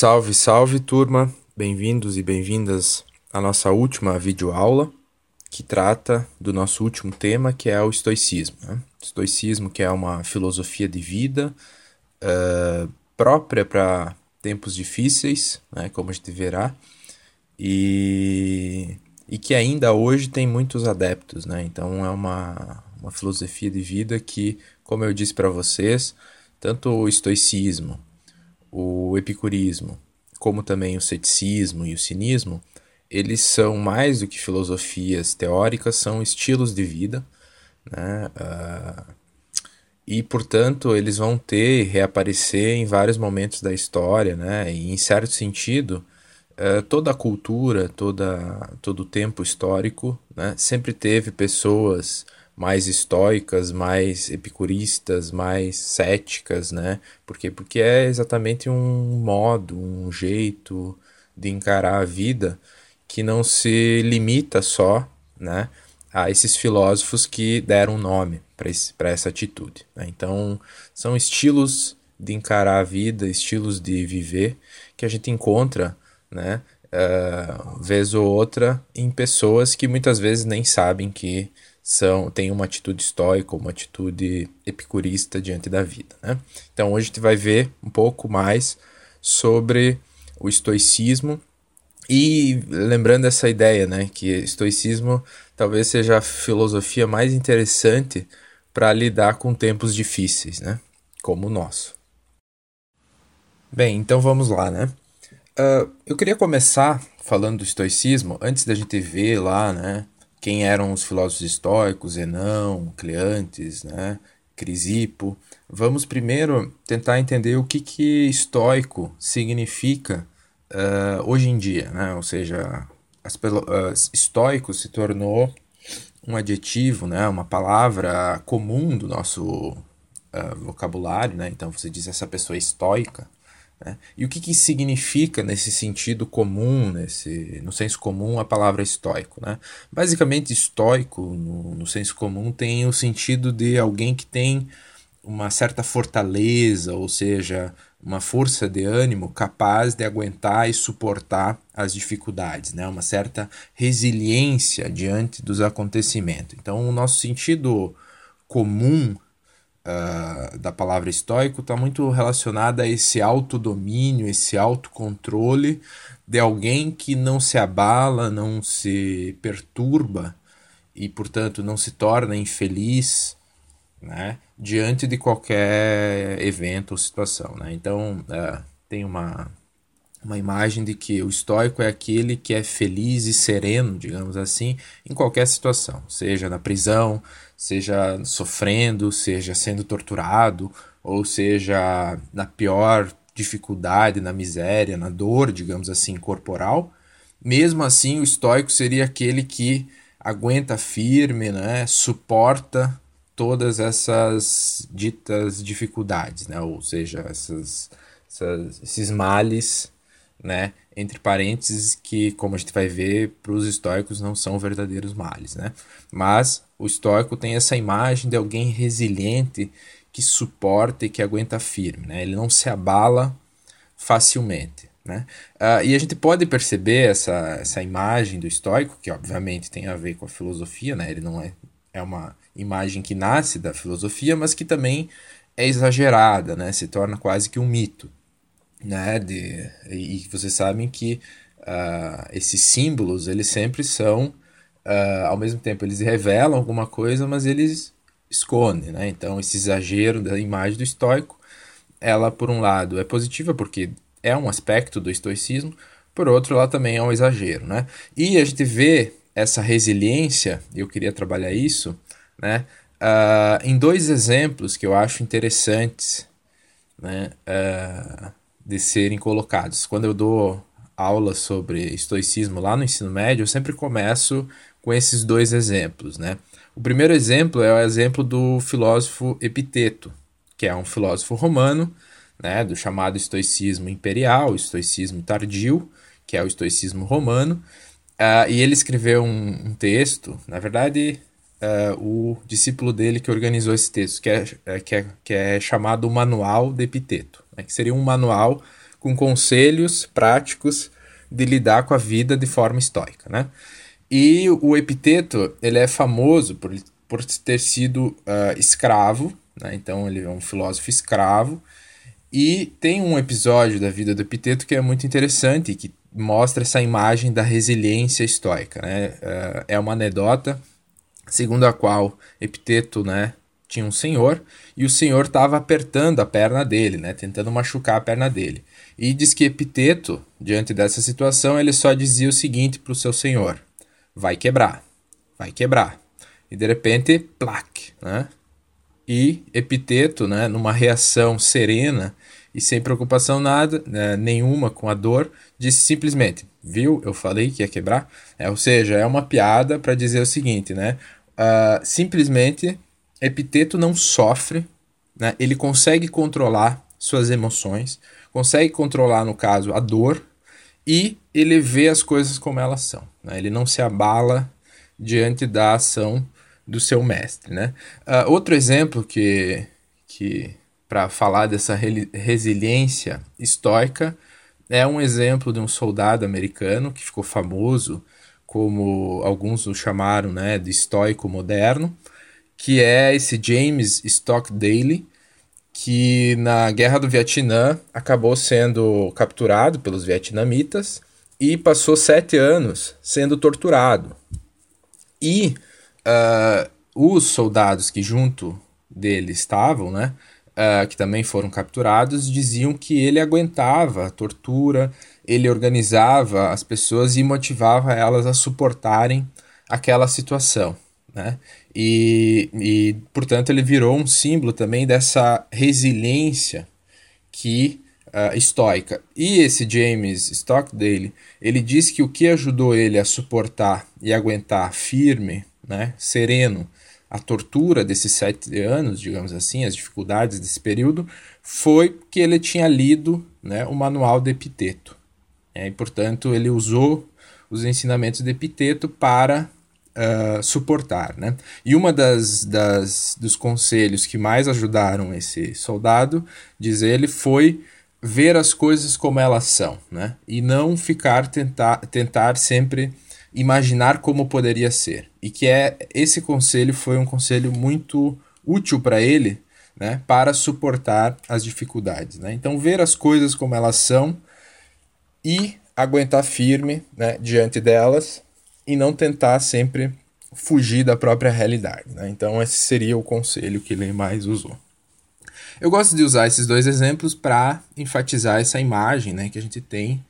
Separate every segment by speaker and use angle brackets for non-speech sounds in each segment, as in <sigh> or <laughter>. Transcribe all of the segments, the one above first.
Speaker 1: Salve, salve turma! Bem-vindos e bem-vindas à nossa última videoaula que trata do nosso último tema, que é o estoicismo. Né? Estoicismo que é uma filosofia de vida uh, própria para tempos difíceis, né, como a gente verá, e, e que ainda hoje tem muitos adeptos. Né? Então é uma, uma filosofia de vida que, como eu disse para vocês, tanto o estoicismo o epicurismo, como também o ceticismo e o cinismo, eles são mais do que filosofias teóricas, são estilos de vida, né? Uh, e, portanto, eles vão ter e reaparecer em vários momentos da história, né? E, em certo sentido, uh, toda a cultura, toda, todo o tempo histórico, né? sempre teve pessoas mais estoicas, mais epicuristas, mais céticas, né? Por quê? Porque é exatamente um modo, um jeito de encarar a vida que não se limita só, né, a esses filósofos que deram nome para essa atitude. Né? Então, são estilos de encarar a vida, estilos de viver que a gente encontra, né, uh, vez ou outra, em pessoas que muitas vezes nem sabem que são têm uma atitude estoica, uma atitude epicurista diante da vida. Né? Então hoje a gente vai ver um pouco mais sobre o estoicismo e lembrando essa ideia, né, que estoicismo talvez seja a filosofia mais interessante para lidar com tempos difíceis, né, como o nosso. Bem, então vamos lá, né? Uh, eu queria começar falando do estoicismo antes da gente ver lá, né, quem eram os filósofos estoicos, Zenão, Cleantes, né, Crisipo. Vamos primeiro tentar entender o que, que estoico significa uh, hoje em dia, né? ou seja, as, uh, estoico se tornou um adjetivo, né? uma palavra comum do nosso uh, vocabulário, né? então você diz essa pessoa é estoica, né? E o que, que significa nesse sentido comum, nesse, no senso comum, a palavra estoico? Né? Basicamente, estoico, no, no senso comum, tem o sentido de alguém que tem uma certa fortaleza, ou seja, uma força de ânimo capaz de aguentar e suportar as dificuldades, né? uma certa resiliência diante dos acontecimentos. Então, o nosso sentido comum uh, da palavra estoico está muito relacionada a esse autodomínio, esse autocontrole de alguém que não se abala, não se perturba e, portanto, não se torna infeliz né, diante de qualquer evento ou situação. Né? Então, uh, tem uma, uma imagem de que o estoico é aquele que é feliz e sereno, digamos assim, em qualquer situação, seja na prisão, seja sofrendo, seja sendo torturado, ou seja na pior dificuldade, na miséria, na dor, digamos assim, corporal. Mesmo assim, o estoico seria aquele que aguenta firme, né, suporta todas essas ditas dificuldades, né, ou seja, essas, essas esses males né? Entre parênteses, que, como a gente vai ver, para os estoicos não são verdadeiros males, né? Mas o estoico tem essa imagem de alguém resiliente que suporta e que aguenta firme, né? Ele não se abala facilmente, né? Uh, e a gente pode perceber essa, essa imagem do estoico, que obviamente tem a ver com a filosofia, né? Ele não é, é uma imagem que nasce da filosofia, mas que também é exagerada, né? Se torna quase que um mito né? De, e vocês sabem que uh, esses símbolos eles sempre são, uh, ao mesmo tempo, eles revelam alguma coisa, mas eles escondem, né? Então esse exagero da imagem do estoico, ela por um lado é positiva porque é um aspecto do estoicismo, por outro ela também é um exagero, né? E a gente vê essa resiliência, eu queria trabalhar isso, né? Uh, em dois exemplos que eu acho interessantes, né? Uh, de serem colocados. Quando eu dou aula sobre estoicismo lá no ensino médio, eu sempre começo com esses dois exemplos, né? O primeiro exemplo é o exemplo do filósofo Epiteto, que é um filósofo romano, né, do chamado estoicismo imperial, estoicismo tardio, que é o estoicismo romano, uh, e ele escreveu um, um texto, na verdade, uh, o discípulo dele que organizou esse texto, que é, é, que é, que é chamado Manual de Epiteto, né, que seria um manual com conselhos práticos de lidar com a vida de forma estoica, né? E o Epiteto, ele é famoso por, por ter sido uh, escravo, né? Então ele é um filósofo escravo, e tem um episódio da vida do Epiteto que é muito interessante, que mostra essa imagem da resiliência estoica. Né? É uma anedota segundo a qual Epiteto né, tinha um senhor e o senhor estava apertando a perna dele, né, tentando machucar a perna dele. E diz que Epiteto, diante dessa situação, ele só dizia o seguinte para o seu senhor: vai quebrar, vai quebrar. E de repente, plaque, né? E Epiteto, né, numa reação serena e sem preocupação nada, né, nenhuma com a dor, disse simplesmente: Viu? Eu falei que ia quebrar. É, ou seja, é uma piada para dizer o seguinte, né? Uh, simplesmente, Epiteto não sofre, né? ele consegue controlar suas emoções, consegue controlar, no caso, a dor, e ele vê as coisas como elas são. Né? Ele não se abala diante da ação do seu mestre. Né? Uh, outro exemplo que, que para falar dessa resiliência estoica é um exemplo de um soldado americano que ficou famoso como alguns o chamaram né, de estoico moderno, que é esse James Stockdale, que na Guerra do Vietnã acabou sendo capturado pelos vietnamitas e passou sete anos sendo torturado. E uh, os soldados que junto dele estavam, né, uh, que também foram capturados, diziam que ele aguentava a tortura, ele organizava as pessoas e motivava elas a suportarem aquela situação. Né? E, e, portanto, ele virou um símbolo também dessa resiliência que uh, estoica. E esse James Stockdale, ele diz que o que ajudou ele a suportar e aguentar firme né, sereno a tortura desses sete anos, digamos assim, as dificuldades desse período, foi que ele tinha lido né, o manual de Epiteto. É, e, portanto, ele usou os ensinamentos de Epiteto para uh, suportar. Né? E uma das, das dos conselhos que mais ajudaram esse soldado, diz ele, foi ver as coisas como elas são, né? e não ficar tentar, tentar sempre imaginar como poderia ser. E que é esse conselho foi um conselho muito útil para ele, né, para suportar as dificuldades, né? Então ver as coisas como elas são e aguentar firme, né, diante delas e não tentar sempre fugir da própria realidade, né? Então esse seria o conselho que ele mais usou. Eu gosto de usar esses dois exemplos para enfatizar essa imagem, né, que a gente tem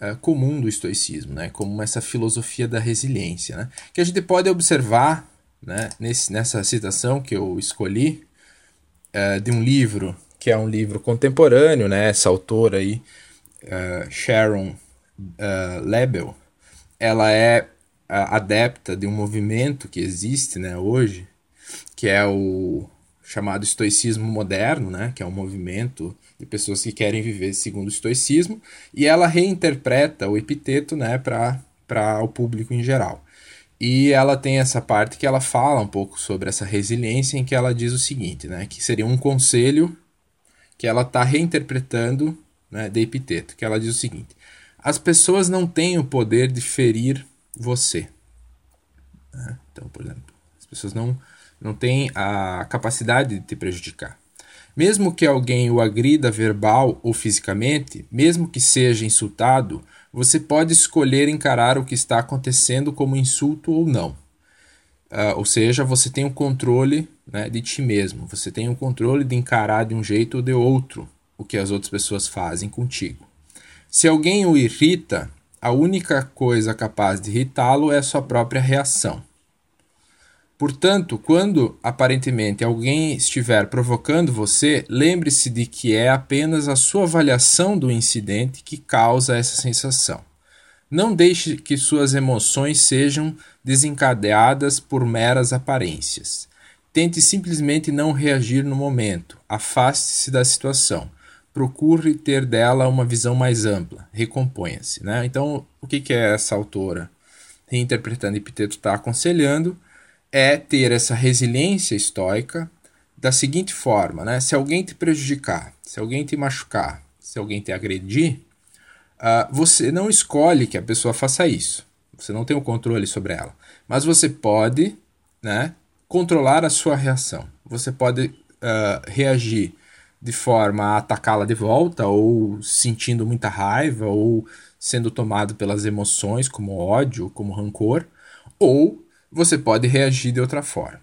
Speaker 1: uh, comum do estoicismo, né, como essa filosofia da resiliência, né, que a gente pode observar né, nesse, nessa citação que eu escolhi uh, de um livro que é um livro contemporâneo, né, essa autora aí, uh, Sharon Lebel, ela é adepta de um movimento que existe né, hoje, que é o chamado estoicismo moderno, né, que é um movimento de pessoas que querem viver segundo o estoicismo, e ela reinterpreta o epiteto né, para o público em geral. E ela tem essa parte que ela fala um pouco sobre essa resiliência, em que ela diz o seguinte, né, que seria um conselho que ela está reinterpretando né, de epiteto, que ela diz o seguinte: as pessoas não têm o poder de ferir você. Né? Então, por exemplo, as pessoas não, não têm a capacidade de te prejudicar. Mesmo que alguém o agrida verbal ou fisicamente, mesmo que seja insultado, você pode escolher encarar o que está acontecendo como insulto ou não. Uh, ou seja, você tem o controle né, de ti mesmo, você tem o controle de encarar de um jeito ou de outro o que as outras pessoas fazem contigo. Se alguém o irrita, a única coisa capaz de irritá-lo é a sua própria reação. Portanto, quando aparentemente alguém estiver provocando você, lembre-se de que é apenas a sua avaliação do incidente que causa essa sensação. Não deixe que suas emoções sejam desencadeadas por meras aparências. Tente simplesmente não reagir no momento. Afaste-se da situação. Procure ter dela uma visão mais ampla. Recomponha-se. Né? Então, o que, que é essa autora? Reinterpretando Epiteto está aconselhando é ter essa resiliência estoica da seguinte forma, né? Se alguém te prejudicar, se alguém te machucar, se alguém te agredir, uh, você não escolhe que a pessoa faça isso. Você não tem o controle sobre ela. Mas você pode né, controlar a sua reação. Você pode uh, reagir de forma a atacá-la de volta, ou sentindo muita raiva, ou sendo tomado pelas emoções, como ódio, como rancor, ou você pode reagir de outra forma.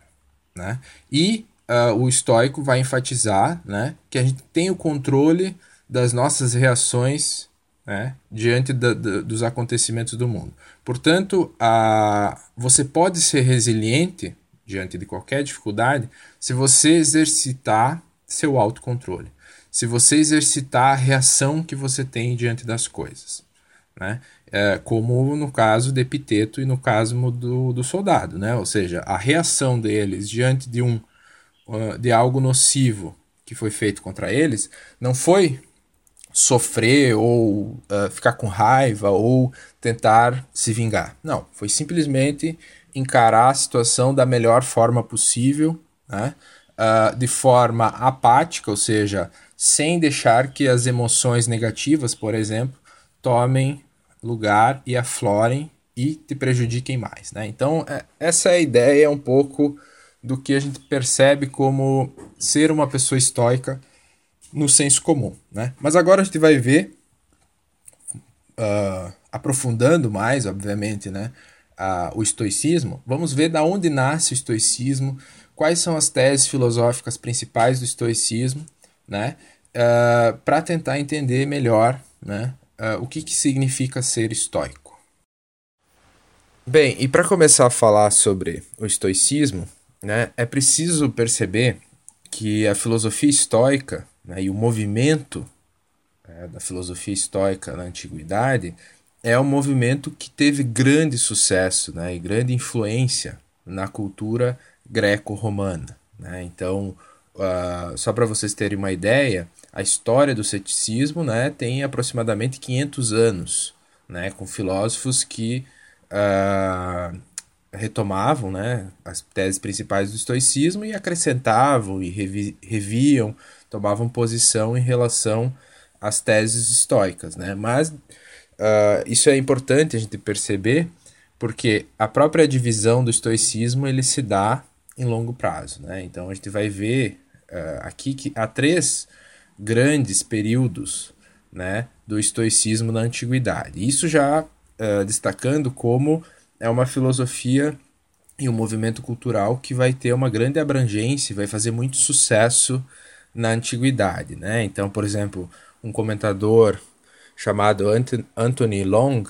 Speaker 1: Né? E uh, o estoico vai enfatizar né, que a gente tem o controle das nossas reações né, diante da, da, dos acontecimentos do mundo. Portanto, a, você pode ser resiliente diante de qualquer dificuldade se você exercitar seu autocontrole, se você exercitar a reação que você tem diante das coisas. Né? É, como no caso de Epiteto e no caso do, do soldado, né? ou seja, a reação deles diante de, um, uh, de algo nocivo que foi feito contra eles não foi sofrer ou uh, ficar com raiva ou tentar se vingar. Não, foi simplesmente encarar a situação da melhor forma possível, né? Uh, de forma apática, ou seja, sem deixar que as emoções negativas, por exemplo, tomem lugar e aflorem e te prejudiquem mais. Né? Então, é, essa é a ideia um pouco do que a gente percebe como ser uma pessoa estoica no senso comum. Né? Mas agora a gente vai ver, uh, aprofundando mais, obviamente, né, uh, o estoicismo, vamos ver da onde nasce o estoicismo, quais são as teses filosóficas principais do estoicismo, né, uh, para tentar entender melhor né, o que, que significa ser estoico. Bem, e para começar a falar sobre o estoicismo, né, é preciso perceber que a filosofia estoica né, e o movimento é, da filosofia estoica na antiguidade é um movimento que teve grande sucesso né, e grande influência na cultura greco-romana. Né? Então, uh, só para vocês terem uma ideia, a história do ceticismo né, tem aproximadamente 500 anos, né, com filósofos que uh, retomavam né, as teses principais do estoicismo e acrescentavam e revi reviam tomavam posição em relação às teses estoicas, né? Mas uh, isso é importante a gente perceber, porque a própria divisão do estoicismo ele se dá em longo prazo, né? Então a gente vai ver uh, aqui que há três grandes períodos, né, do estoicismo na antiguidade. Isso já uh, destacando como é uma filosofia e um movimento cultural que vai ter uma grande abrangência, vai fazer muito sucesso na antiguidade, né? Então, por exemplo, um comentador chamado Anthony Long,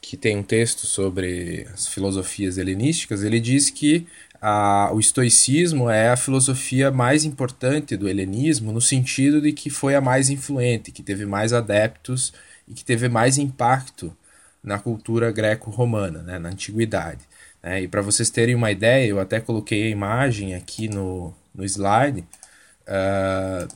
Speaker 1: que tem um texto sobre as filosofias helenísticas, ele diz que a, o estoicismo é a filosofia mais importante do helenismo, no sentido de que foi a mais influente, que teve mais adeptos e que teve mais impacto na cultura greco-romana, né, na antiguidade. Né? E para vocês terem uma ideia, eu até coloquei a imagem aqui no, no slide, uh,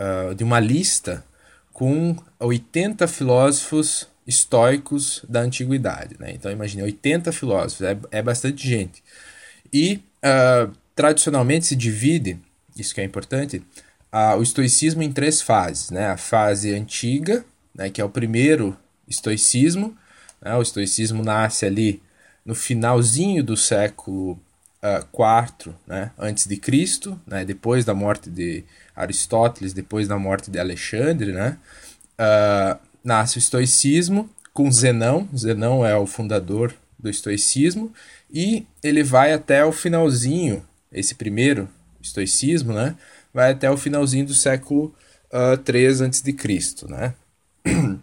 Speaker 1: uh, de uma lista com 80 filósofos estoicos da antiguidade. Né? Então imagine, 80 filósofos, é, é bastante gente. E uh, tradicionalmente se divide, isso que é importante, o estoicismo em três fases. Né? A fase antiga, né, que é o primeiro estoicismo. Né? O estoicismo nasce ali no finalzinho do século uh, né, antes de Cristo, né, depois da morte de Aristóteles, depois da morte de Alexandre, né, uh, nasce o estoicismo com Zenão. Zenão é o fundador do estoicismo e ele vai até o finalzinho, esse primeiro estoicismo, né, vai até o finalzinho do século uh, 3 antes de Cristo, né. <clears throat>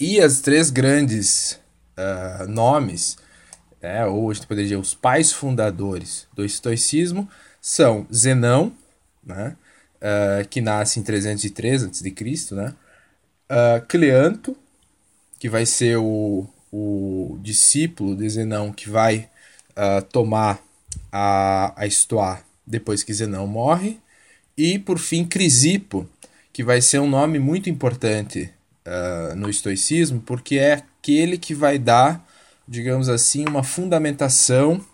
Speaker 1: E as três grandes uh, nomes né, ou a gente poderia dizer os pais fundadores do estoicismo, são Zenão, né, uh, que nasce em 303 a.C., né, uh, Cleanto, que vai ser o, o discípulo de Zenão que vai uh, tomar a, a Estoá depois que Zenão morre, e por fim Crisipo, que vai ser um nome muito importante uh, no estoicismo, porque é aquele que vai dar digamos assim, uma fundamentação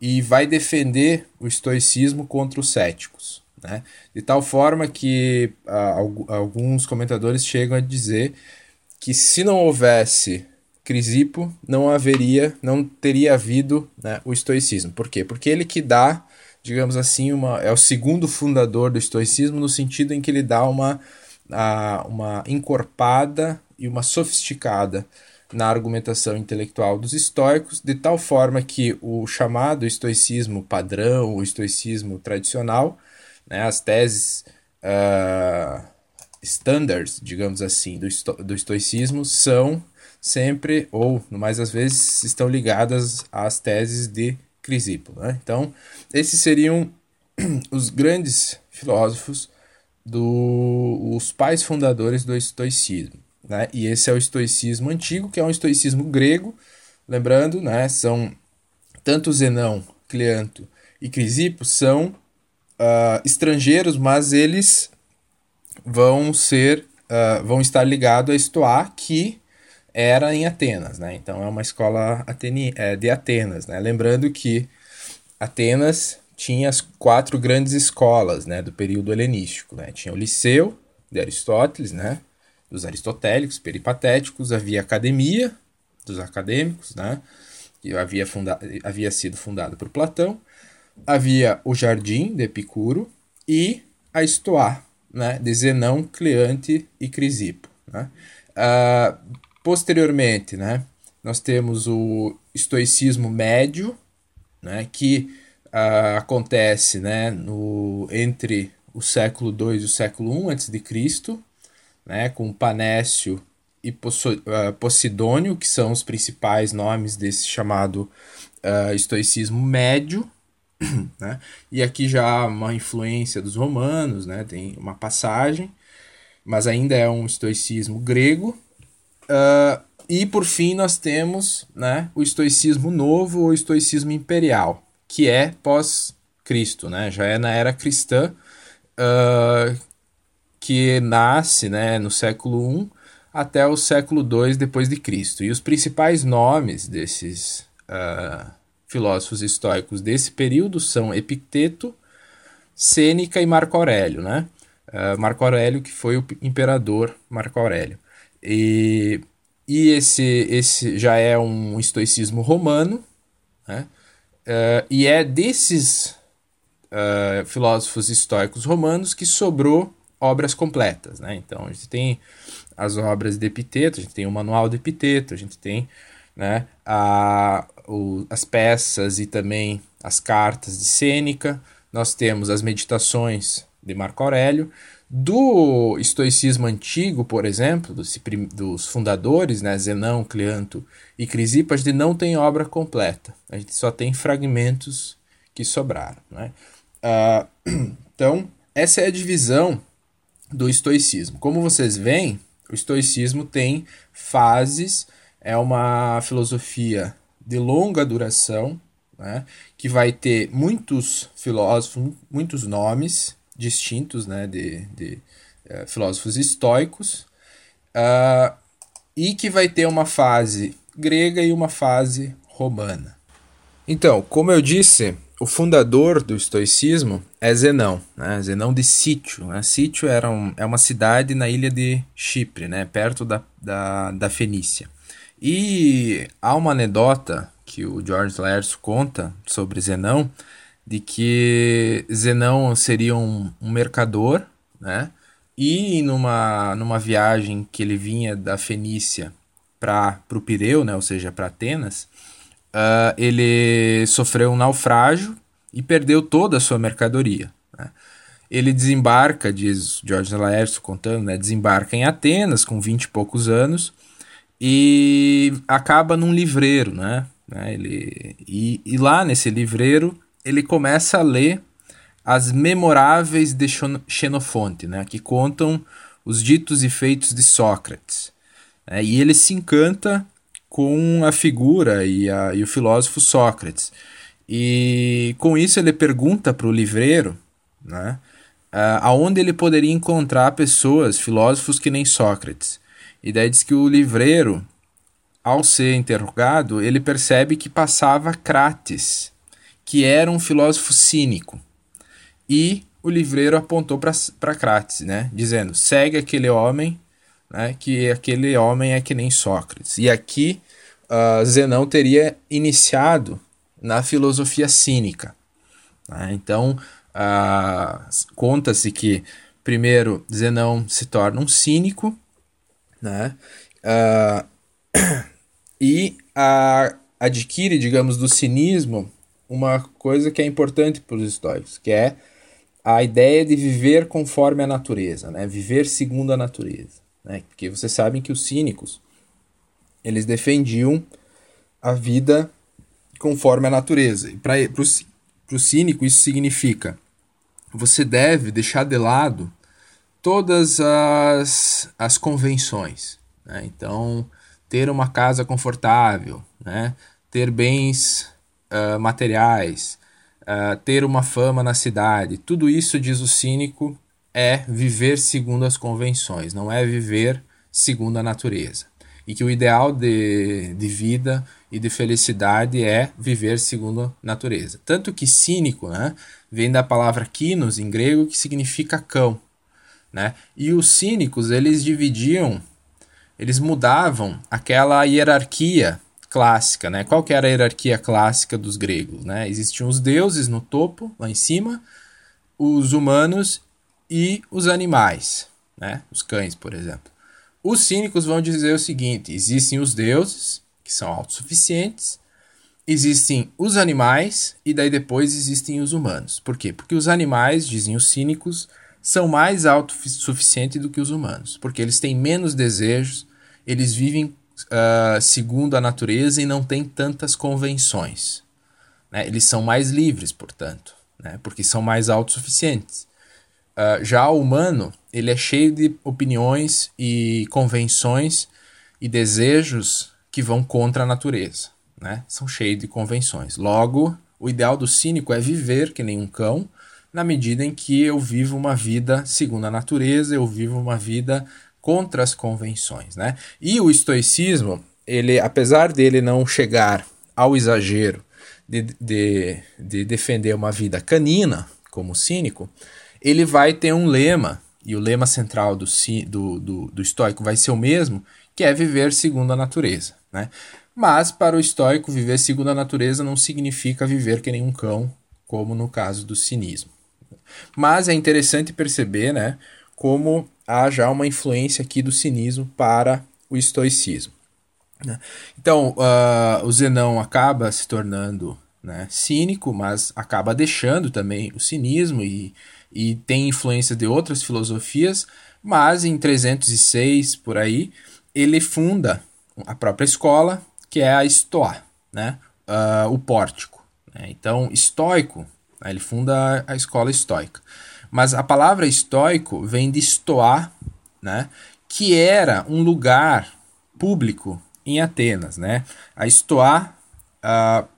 Speaker 1: e vai defender o estoicismo contra os céticos. Né? De tal forma que ah, alguns comentadores chegam a dizer que se não houvesse Crisipo, não haveria, não teria havido né, o estoicismo. Por quê? Porque ele que dá, digamos assim, uma, é o segundo fundador do estoicismo no sentido em que ele dá uma, a, uma encorpada e uma sofisticada na argumentação intelectual dos estoicos, de tal forma que o chamado estoicismo padrão, o estoicismo tradicional, né, as teses uh, standards, digamos assim, do, esto do estoicismo são sempre, ou mais às vezes, estão ligadas às teses de Crisipo. Né? Então, esses seriam <clears throat> os grandes filósofos, do, os pais fundadores do estoicismo. Né? E esse é o estoicismo antigo, que é um estoicismo grego. Lembrando, né, são tanto Zenão, Cleanto e Crisipo são uh, estrangeiros, mas eles vão ser uh, vão estar ligados a Estoá, que era em Atenas, né? Então é uma escola ateni é, de Atenas, né? Lembrando que Atenas tinha as quatro grandes escolas, né, do período helenístico, né? Tinha o Liceu de Aristóteles, né? Dos aristotélicos, peripatéticos, havia a academia dos acadêmicos, né? Que havia, funda havia sido fundada por Platão, havia o Jardim de Epicuro e a Estoá, né? De Zenão, Cleante e Crisipo, né? Uh, Posteriormente, né, nós temos o estoicismo médio, né, que uh, acontece né, no, entre o século II e o século I a.C., né, com Panécio e uh, Posidônio, que são os principais nomes desse chamado uh, estoicismo médio. <clears throat> Né? E aqui já uma influência dos romanos, né? tem uma passagem, mas ainda é um estoicismo grego. Uh, e por fim nós temos né, o estoicismo novo ou estoicismo imperial, que é pós-Cristo, né? já é na era cristã, uh, que nasce né, no século I até o século II depois de Cristo. E os principais nomes desses uh, filósofos estoicos desse período são Epicteto, Sêneca e Marco Aurélio, né? Uh, Marco Aurélio que foi o imperador Marco Aurélio. E, e esse, esse já é um estoicismo romano, né? Uh, e é desses uh, filósofos estoicos romanos que sobrou obras completas. Né? Então, a gente tem as obras de Epiteto, a gente tem o Manual de Epiteto, a gente tem né, a, o, as peças e também as cartas de Sêneca, nós temos as meditações de Marco Aurélio, do estoicismo antigo, por exemplo, dos, fundadores, né, Zenão, Cleanto e Crisipo, a gente não tem obra completa. A gente só tem fragmentos que sobraram. Né? Uh, <clears throat> então, essa é a divisão do estoicismo. Como vocês veem, o estoicismo tem fases, é uma filosofia de longa duração, né, que vai ter muitos filósofos, muitos nomes, distintos né, de, de uh, filósofos estoicos, uh, e que vai ter uma fase grega e uma fase romana. Então, como eu disse, o fundador do estoicismo é Zenão, né? Zenão de Sítio. Né? Sítio era um, é uma cidade na ilha de Chipre, né? perto da, da, da Fenícia. E há uma anedota que o George Laercio conta sobre Zenão, de que Zenão seria um, um mercador, né? E numa, numa viagem que ele vinha da Fenícia para o Pireu, né? ou seja, para Atenas, uh, ele sofreu um naufrágio e perdeu toda a sua mercadoria. Né? Ele desembarca, diz George Laércio contando, né? desembarca em Atenas com 20 e poucos anos e acaba num livreiro. Né? né ele, e, e lá nesse livreiro ele começa a ler as memoráveis de Xenofonte, né, que contam os ditos e feitos de Sócrates. É, e ele se encanta com a figura e, a, e o filósofo Sócrates. E com isso ele pergunta para o livreiro né, aonde ele poderia encontrar pessoas, filósofos que nem Sócrates. E daí diz que o livreiro, ao ser interrogado, ele percebe que passava Crates que era um filósofo cínico. E o livreiro apontou para Crates, né? Dizendo: segue aquele homem, né? Que aquele homem é que nem Sócrates. E aqui uh, Zenão teria iniciado na filosofia cínica. Né? Então, uh, conta-se que primeiro Zenão se torna um cínico, né? Uh, <coughs> e adquire, digamos, do cinismo uma coisa que é importante para os estoicos, que é a ideia de viver conforme a natureza, né? viver segundo a natureza. Né? Porque vocês sabem que os cínicos eles defendiam a vida conforme a natureza. E para o cínico isso significa você deve deixar de lado todas as, as convenções. Né? Então, ter uma casa confortável, né? ter bens uh, materiais, uh, ter uma fama na cidade. Tudo isso, diz o cínico, é viver segundo as convenções, não é viver segundo a natureza. E que o ideal de, de vida e de felicidade é viver segundo a natureza. Tanto que cínico né, vem da palavra kinos em grego, que significa cão. Né? E os cínicos, eles dividiam, eles mudavam aquela hierarquia clássica, né? Qual que era a hierarquia clássica dos gregos, né? Existiam os deuses no topo, lá em cima, os humanos e os animais, né? Os cães, por exemplo. Os cínicos vão dizer o seguinte: existem os deuses, que são autossuficientes, existem os animais e daí depois existem os humanos. Por quê? Porque os animais, dizem os cínicos, são mais autossuficientes do que os humanos, porque eles têm menos desejos, eles vivem uh, segundo a natureza e não tem tantas convenções. Né? Eles são mais livres, portanto, né? porque são mais autossuficientes. Uh, já o humano, ele é cheio de opiniões e convenções e desejos que vão contra a natureza. Né? São cheios de convenções. Logo, o ideal do cínico é viver que nem um cão, na medida em que eu vivo uma vida segundo a natureza, eu vivo uma vida contra as convenções, né? E o estoicismo, ele, apesar dele não chegar ao exagero de, de, de defender uma vida canina, como cínico, ele vai ter um lema, e o lema central do, do, do, do estoico vai ser o mesmo, que é viver segundo a natureza, né? Mas para o estoico, viver segundo a natureza não significa viver que nem um cão, como no caso do cinismo. Mas é interessante perceber, né, como há já uma influência aqui do cinismo para o estoicismo. Né? Então, uh, o Zenão acaba se tornando né, cínico, mas acaba deixando também o cinismo e, e tem influência de outras filosofias, mas em 306, por aí, ele funda a própria escola, que é a Estoa, né, uh, o pórtico. Né? Então, estoico, né, ele funda a escola estoica. Mas a palavra estoico vem de estoar, né? que era um lugar público em Atenas. Né? A estoá uh,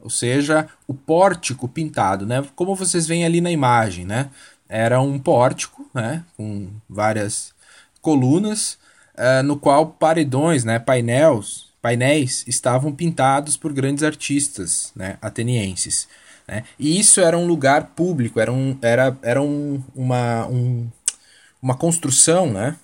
Speaker 1: ou seja, o pórtico pintado, né? como vocês veem ali na imagem. Né? Era um pórtico né? com várias colunas, uh, no qual paredões, né? painéis, painéis estavam pintados por grandes artistas né? atenienses. Né? E isso era um lugar público, era, um, era, era um, uma, um, uma construção né?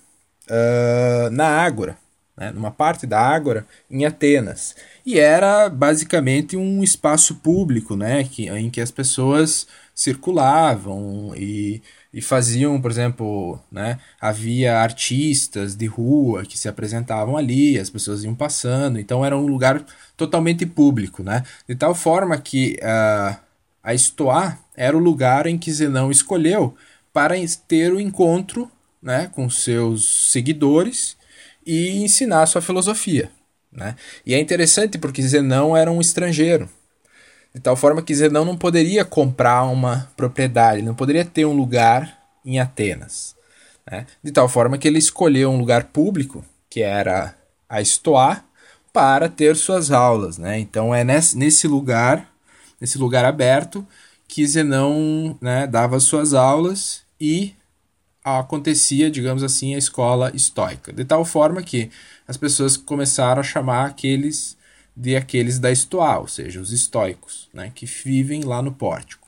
Speaker 1: Uh, na Ágora, né? numa parte da Ágora, em Atenas. E era basicamente um espaço público né? que, em que as pessoas circulavam e, e faziam, por exemplo, né? havia artistas de rua que se apresentavam ali, as pessoas iam passando, então era um lugar totalmente público, né? de tal forma que. Uh, a Estoá era o lugar em que Zenão escolheu para ter o encontro né, com seus seguidores e ensinar sua filosofia. Né? E é interessante porque Zenão era um estrangeiro, de tal forma que Zenão não poderia comprar uma propriedade, não poderia ter um lugar em Atenas. Né? De tal forma que ele escolheu um lugar público, que era a Estoá, para ter suas aulas. Né? Então é nesse lugar nesse lugar aberto, que Zenão né, dava suas aulas e acontecia, digamos assim, a escola estoica. De tal forma que as pessoas começaram a chamar aqueles de aqueles da estoa, ou seja, os estoicos, né, que vivem lá no pórtico.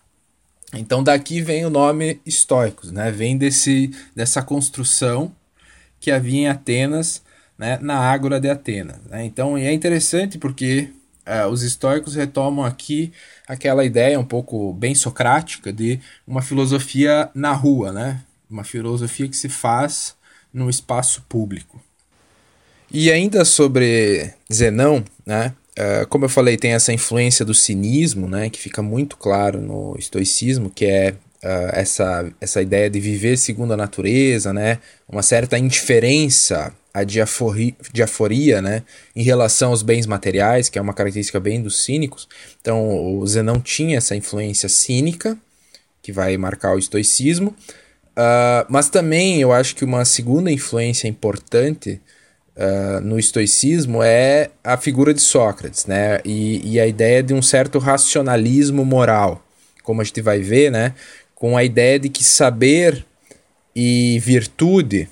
Speaker 1: Então daqui vem o nome estoicos, né? Vem desse, dessa construção que havia em Atenas, né? na Ágora de Atenas. Né? Então é interessante porque uh, os estoicos retomam aqui aquela ideia um pouco bem socrática de uma filosofia na rua, né? Uma filosofia que se faz no espaço público. E ainda sobre Zenão, né? Uh, como eu falei, tem essa influência do cinismo, né, que fica muito claro no estoicismo, que é uh, essa, essa ideia de viver segundo a natureza, né, uma certa indiferença à diaforia, diaforia né, em relação aos bens materiais, que é uma característica bem dos cínicos. Então, o Zenão tinha essa influência cínica, que vai marcar o estoicismo, uh, mas também eu acho que uma segunda influência importante uh, no estoicismo é a figura de Sócrates, né? E, e, a ideia de um certo racionalismo moral, como a gente vai ver, né? Com a ideia de que saber e virtude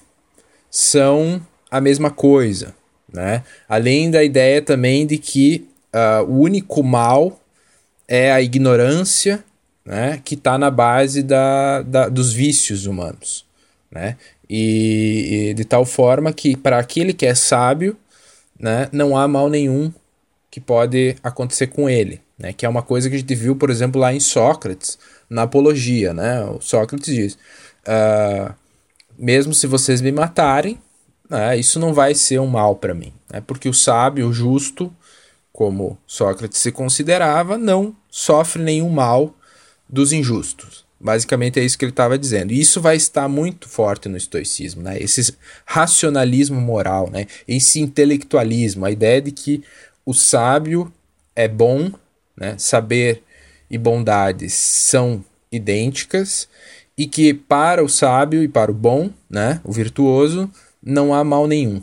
Speaker 1: são a mesma coisa, né? Além da ideia também de que uh, o único mal é a ignorância, né? Que está na base da, da, dos vícios humanos, né? E, e de tal forma que para aquele que é sábio, né, não há mal nenhum que pode acontecer com ele, né? Que é uma coisa que a gente viu, por exemplo, lá em Sócrates, na apologia, né? O Sócrates diz: uh, mesmo se vocês me matarem, né, isso não vai ser um mal para mim, né? Porque o sábio, o justo, como Sócrates se considerava, não sofre nenhum mal dos injustos. Basicamente é isso que ele estava dizendo. E isso vai estar muito forte no estoicismo, né? Esse racionalismo moral, né? Esse intelectualismo, a ideia de que o sábio é bom, né? Saber e bondade são idênticas e que para o sábio e para o bom, né? O virtuoso, não há mal nenhum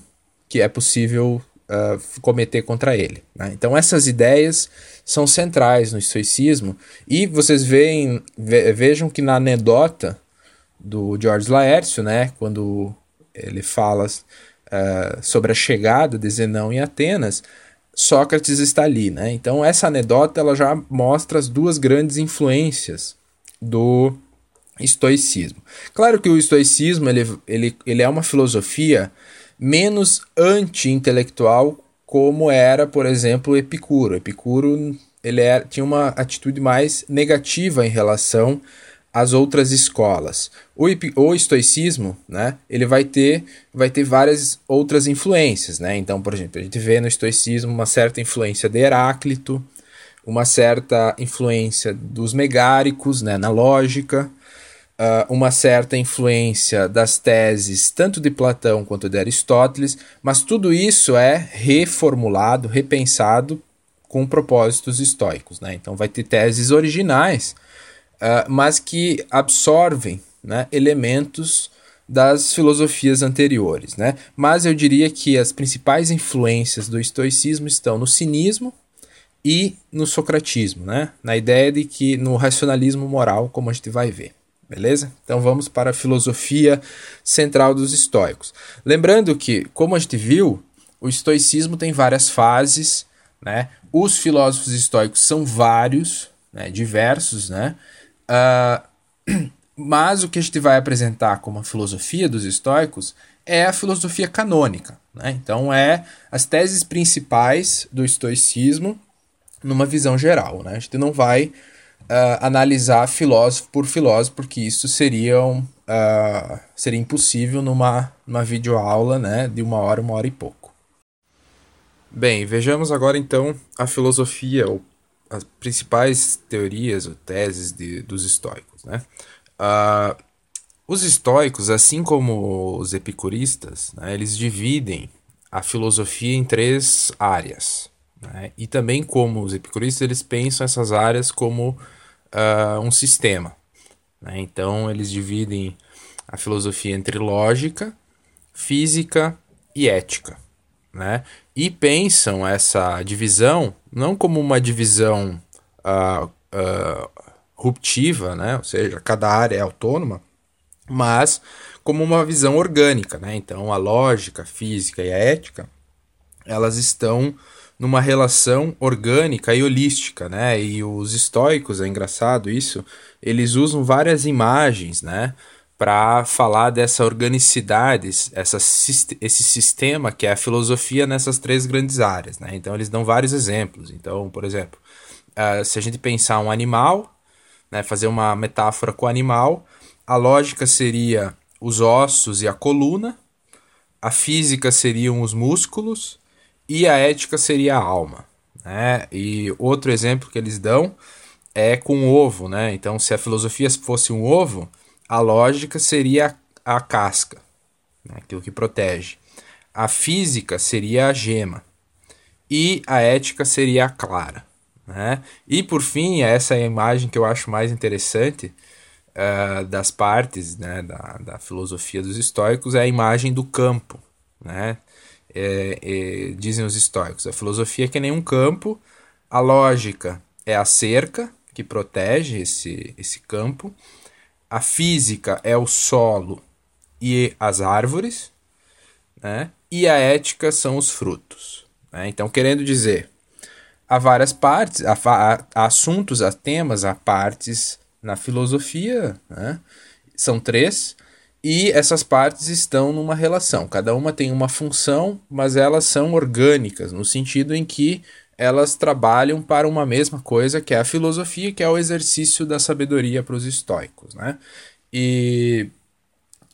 Speaker 1: que é possível uh, cometer contra ele. Né? Então essas ideias são centrais no estoicismo e vocês veem, ve, vejam que na anedota do George Laércio, né, quando ele fala uh, sobre a chegada de Zenão em Atenas, Sócrates está ali, né? Então essa anedota ela já mostra as duas grandes influências do estoicismo. Claro que o estoicismo ele, ele, ele é uma filosofia menos anti-intelectual como era, por exemplo, Epicuro. Epicuro ele era, tinha uma atitude mais negativa em relação às outras escolas. O, o estoicismo, né, ele vai ter, vai ter várias outras influências, né? Então, por exemplo, a gente vê no estoicismo uma certa influência de Heráclito, uma certa influência dos megáricos, né, na lógica, uh, uma certa influência das teses tanto de Platão quanto de Aristóteles, mas tudo isso é reformulado, repensado com propósitos estoicos. Né? Então, vai ter teses originais, uh, mas que absorvem né, elementos das filosofias anteriores. Né? Mas eu diria que as principais influências do estoicismo estão no cinismo e no socratismo, né? na ideia de que no racionalismo moral, como a gente vai ver. Beleza? Então vamos para a filosofia central dos estoicos. Lembrando que, como a gente viu, o estoicismo tem várias fases, né? Os filósofos estoicos são vários, né? diversos, né? Uh, <clears throat> mas o que a gente vai apresentar como a filosofia dos estoicos é a filosofia canônica. Né? Então, é as teses principais do estoicismo numa visão geral. Né? A gente não vai uh, analisar filósofo por filósofo, porque isso seria, um, uh, seria impossível numa, numa videoaula né, de uma hora, uma hora e pouco. Bem, vejamos agora então a filosofia, ou as principais teorias ou teses de, dos estoicos. Né? Uh, os estoicos, assim como os epicuristas, né, eles dividem a filosofia em três áreas. Né? E também como os epicuristas, eles pensam essas áreas como uh, um sistema. Né? Então, eles dividem a filosofia entre lógica, física e ética. Né? E pensam essa divisão não como uma divisão uh, uh, ruptiva, né? ou seja, cada área é autônoma, mas como uma visão orgânica. Né? Então, a lógica, a física e a ética elas estão numa relação orgânica e holística, né? E os estoicos, é engraçado isso, eles usam várias imagens, né? Para falar dessa organicidade, essa, esse sistema que é a filosofia nessas três grandes áreas, né? Então eles dão vários exemplos. Então, por exemplo, uh, se a gente pensar um animal, né? Fazer uma metáfora com o animal, a lógica seria os ossos e a coluna, a física seriam os músculos e a ética seria a alma. Né? E outro exemplo que eles dão é com o ovo. Né? Então, se a filosofia fosse um ovo, a lógica seria a casca, né? aquilo que protege. A física seria a gema. E a ética seria a clara. Né? E por fim, essa é a imagem que eu acho mais interessante uh, das partes né, da, da filosofia dos estoicos, é a imagem do campo. Né? É, é, dizem os estoicos. A filosofia é que nem um campo, a lógica é a cerca que protege esse, esse campo, a física é o solo e as árvores, né? e a ética são os frutos. Né? Então, querendo dizer, há várias partes, há, há, assuntos, há temas, há partes na filosofia, né? são três, e essas partes estão numa relação. Cada uma tem uma função, mas elas são orgânicas, no sentido em que elas trabalham para uma mesma coisa, que é a filosofia, que é o exercício da sabedoria para os estoicos. Né? E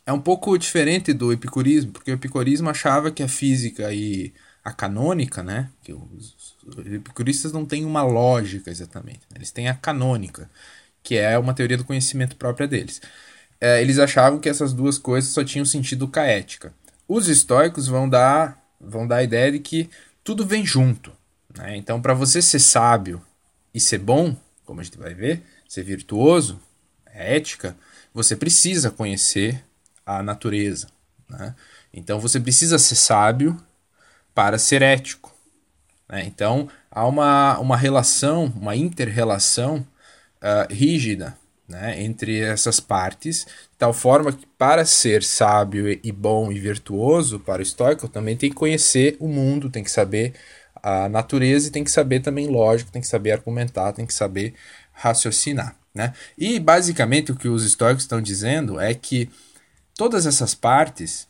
Speaker 1: é um pouco diferente do epicurismo, porque o epicurismo achava que a física e a canônica, né, que os, epicuristas não têm uma lógica exatamente, né? eles têm a canônica, que é uma teoria do conhecimento própria deles é, eles achavam que essas duas coisas só tinham sentido caética. Os estoicos vão dar, vão dar a ideia de que tudo vem junto. Né? Então, para você ser sábio e ser bom, como a gente vai ver, ser virtuoso, é ética, você precisa conhecer a natureza. Né? Então, você precisa ser sábio para ser ético. Né? Então, há uma, uma relação, uma inter-relação uh, rígida né, entre essas partes, de tal forma que para ser sábio e bom e virtuoso para o estoico, também tem que conhecer o mundo, tem que saber a natureza e tem que saber também lógico, tem que saber argumentar, tem que saber raciocinar. Né? E basicamente o que os estoicos estão dizendo é que todas essas partes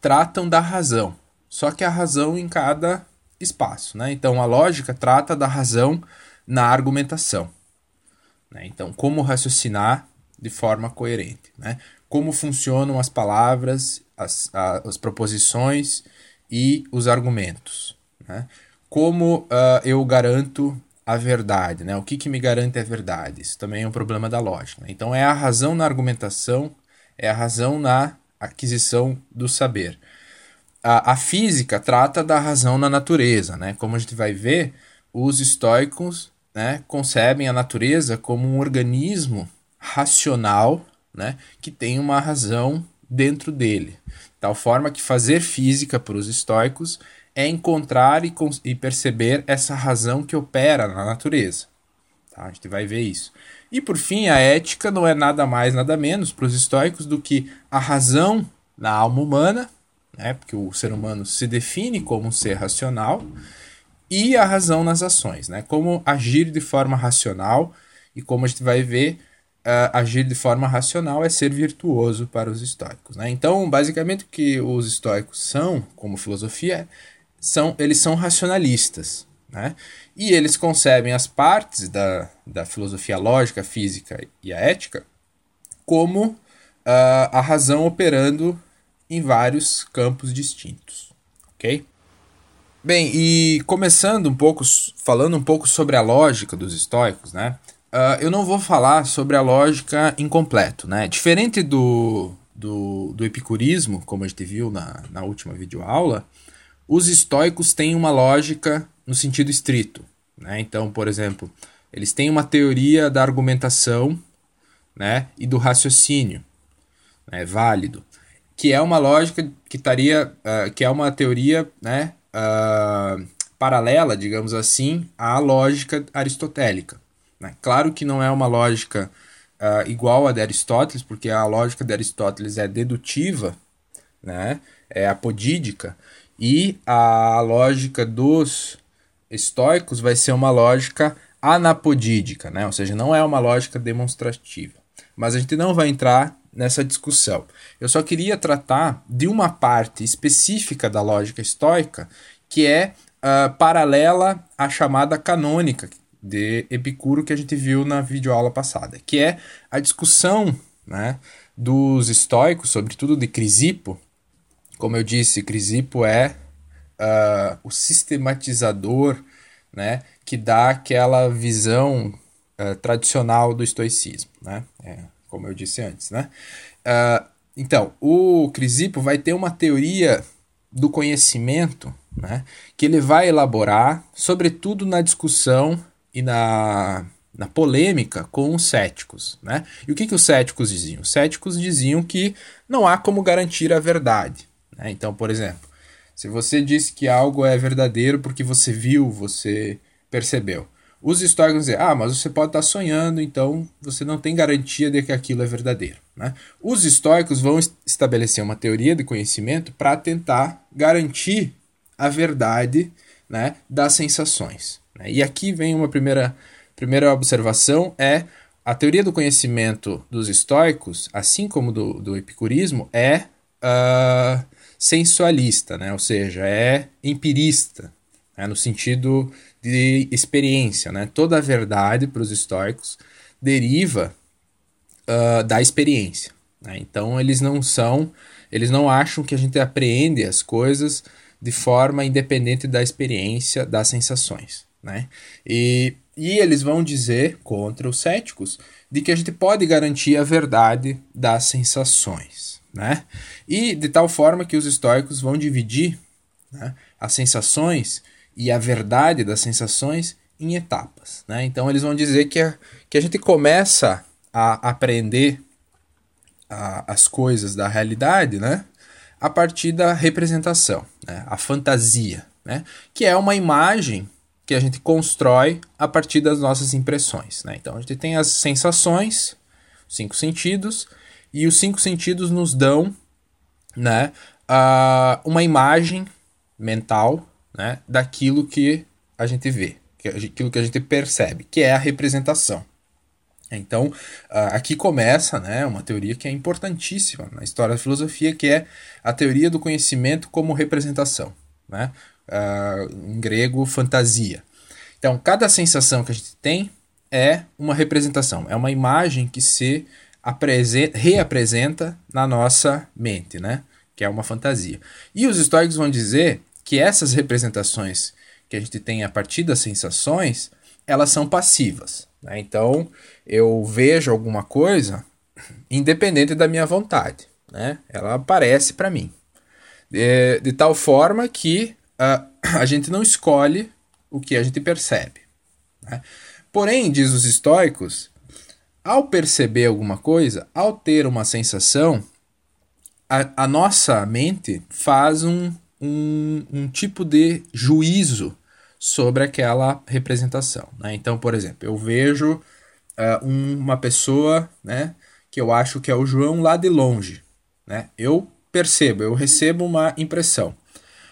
Speaker 1: tratam da razão, só que a razão em cada espaço. Né? Então a lógica trata da razão na argumentação. Né? Então, como raciocinar de forma coerente? Né? Como funcionam as palavras, as, as proposições e os argumentos? Né? Como uh, eu garanto a verdade? Né? O que, que me garante a verdade? Isso também é um problema da lógica. Né? Então, é a razão na argumentação, é a razão na aquisição do saber. A, a física trata da razão na natureza. Né? Como a gente vai ver, os estoicos né, concebem a natureza como um organismo racional né, que tem uma razão dentro dele. Tal forma que fazer física para os estoicos é encontrar e, e perceber essa razão que opera na natureza. Tá? A gente vai ver isso. E por fim, a ética não é nada mais, nada menos para os estoicos do que a razão na alma humana, né? porque o ser humano se define como um ser racional e a razão nas ações, né? Como agir de forma racional e como a gente vai ver, uh, agir de forma racional é ser virtuoso para os estoicos, né? Então, basicamente o que os estoicos são, como filosofia, são eles são racionalistas, né? E eles concebem as partes da, da filosofia lógica, física e a ética como uh, a razão operando em vários campos distintos, ok? Bem, e começando um pouco, falando um pouco sobre a lógica dos estoicos, né? Uh, eu não vou falar sobre a lógica incompleto, né? Diferente do, do, do epicurismo, como a gente viu na, na última videoaula, os estoicos têm uma lógica no sentido estrito, né? Então, por exemplo, eles têm uma teoria da argumentação, né? E do raciocínio, né? Válido, que é uma lógica que estaria, uh, que é uma teoria, né? Uh, paralela, digamos assim, à lógica aristotélica. Né? Claro que não é uma lógica uh, igual a de Aristóteles, porque a lógica de Aristóteles é dedutiva, né? é apodídica, e a lógica dos estoicos vai ser uma lógica anapodídica, né? ou seja, não é uma lógica demonstrativa. Mas a gente não vai entrar nessa discussão. Eu só queria tratar de uma parte específica da lógica estoica que é uh, paralela à chamada canônica de Epicuro que a gente viu na videoaula passada, que é a discussão né, dos estoicos, sobretudo de Crisipo. Como eu disse, Crisipo é uh, o sistematizador né, que dá aquela visão uh, tradicional do estoicismo, né? É, como eu disse antes. Né? Uh, então, o Crisipo vai ter uma teoria do conhecimento né, que ele vai elaborar, sobretudo na discussão e na, na polêmica com os céticos. Né? E o que, que os céticos diziam? Os céticos diziam que não há como garantir a verdade. Né? Então, por exemplo, se você diz que algo é verdadeiro porque você viu, você percebeu. Os estoicos dizem, ah, mas você pode estar sonhando, então você não tem garantia de que aquilo é verdadeiro. Né? Os estoicos vão estabelecer uma teoria de conhecimento para tentar garantir a verdade né, das sensações. Né? E aqui vem uma primeira, primeira observação, é a teoria do conhecimento dos estoicos, assim como do, do epicurismo, é uh, sensualista, né? ou seja, é empirista, né? no sentido de experiência. Né? Toda a verdade para os estoicos deriva uh, da experiência. Né? Então eles não são, eles não acham que a gente aprende as coisas de forma independente da experiência, das sensações. Né? E, e eles vão dizer contra os céticos de que a gente pode garantir a verdade das sensações. Né? E de tal forma que os estoicos vão dividir né, as sensações e a verdade das sensações em etapas. Né? Então eles vão dizer que a, que a gente começa a aprender a, as coisas da realidade né? a partir da representação, né? a fantasia, né? que é uma imagem que a gente constrói a partir das nossas impressões. Né? Então a gente tem as sensações, cinco sentidos, e os cinco sentidos nos dão né, uh, uma imagem mental né, daquilo que a gente vê, aquilo que a gente percebe, que é a representação. Então, aqui começa né, uma teoria que é importantíssima na história da filosofia, que é a teoria do conhecimento como representação. Né? Em grego, fantasia. Então, cada sensação que a gente tem é uma representação, é uma imagem que se reapresenta na nossa mente, né? que é uma fantasia. E os estoicos vão dizer que essas representações que a gente tem a partir das sensações, elas são passivas. Né? Então, eu vejo alguma coisa independente da minha vontade. Né? Ela aparece para mim. De, de, tal forma que uh, <clears throat> a gente não escolhe o que a gente percebe. Né? Porém, diz os estoicos, ao perceber alguma coisa, ao ter uma sensação, a, a nossa mente faz um, um, um tipo de juízo sobre aquela representação. Né? Então, por exemplo, eu vejo uh, uma pessoa né, que eu acho que é o João lá de longe. Né? Eu percebo, eu recebo uma impressão.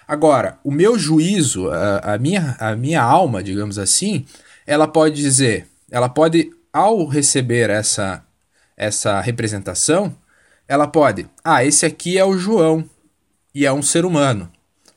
Speaker 1: Agora, o meu juízo, a, a, minha, a minha alma, digamos assim, ela pode dizer, ela pode, ao receber essa, essa representação, ela pode, ah, esse aqui é o João e é um ser humano.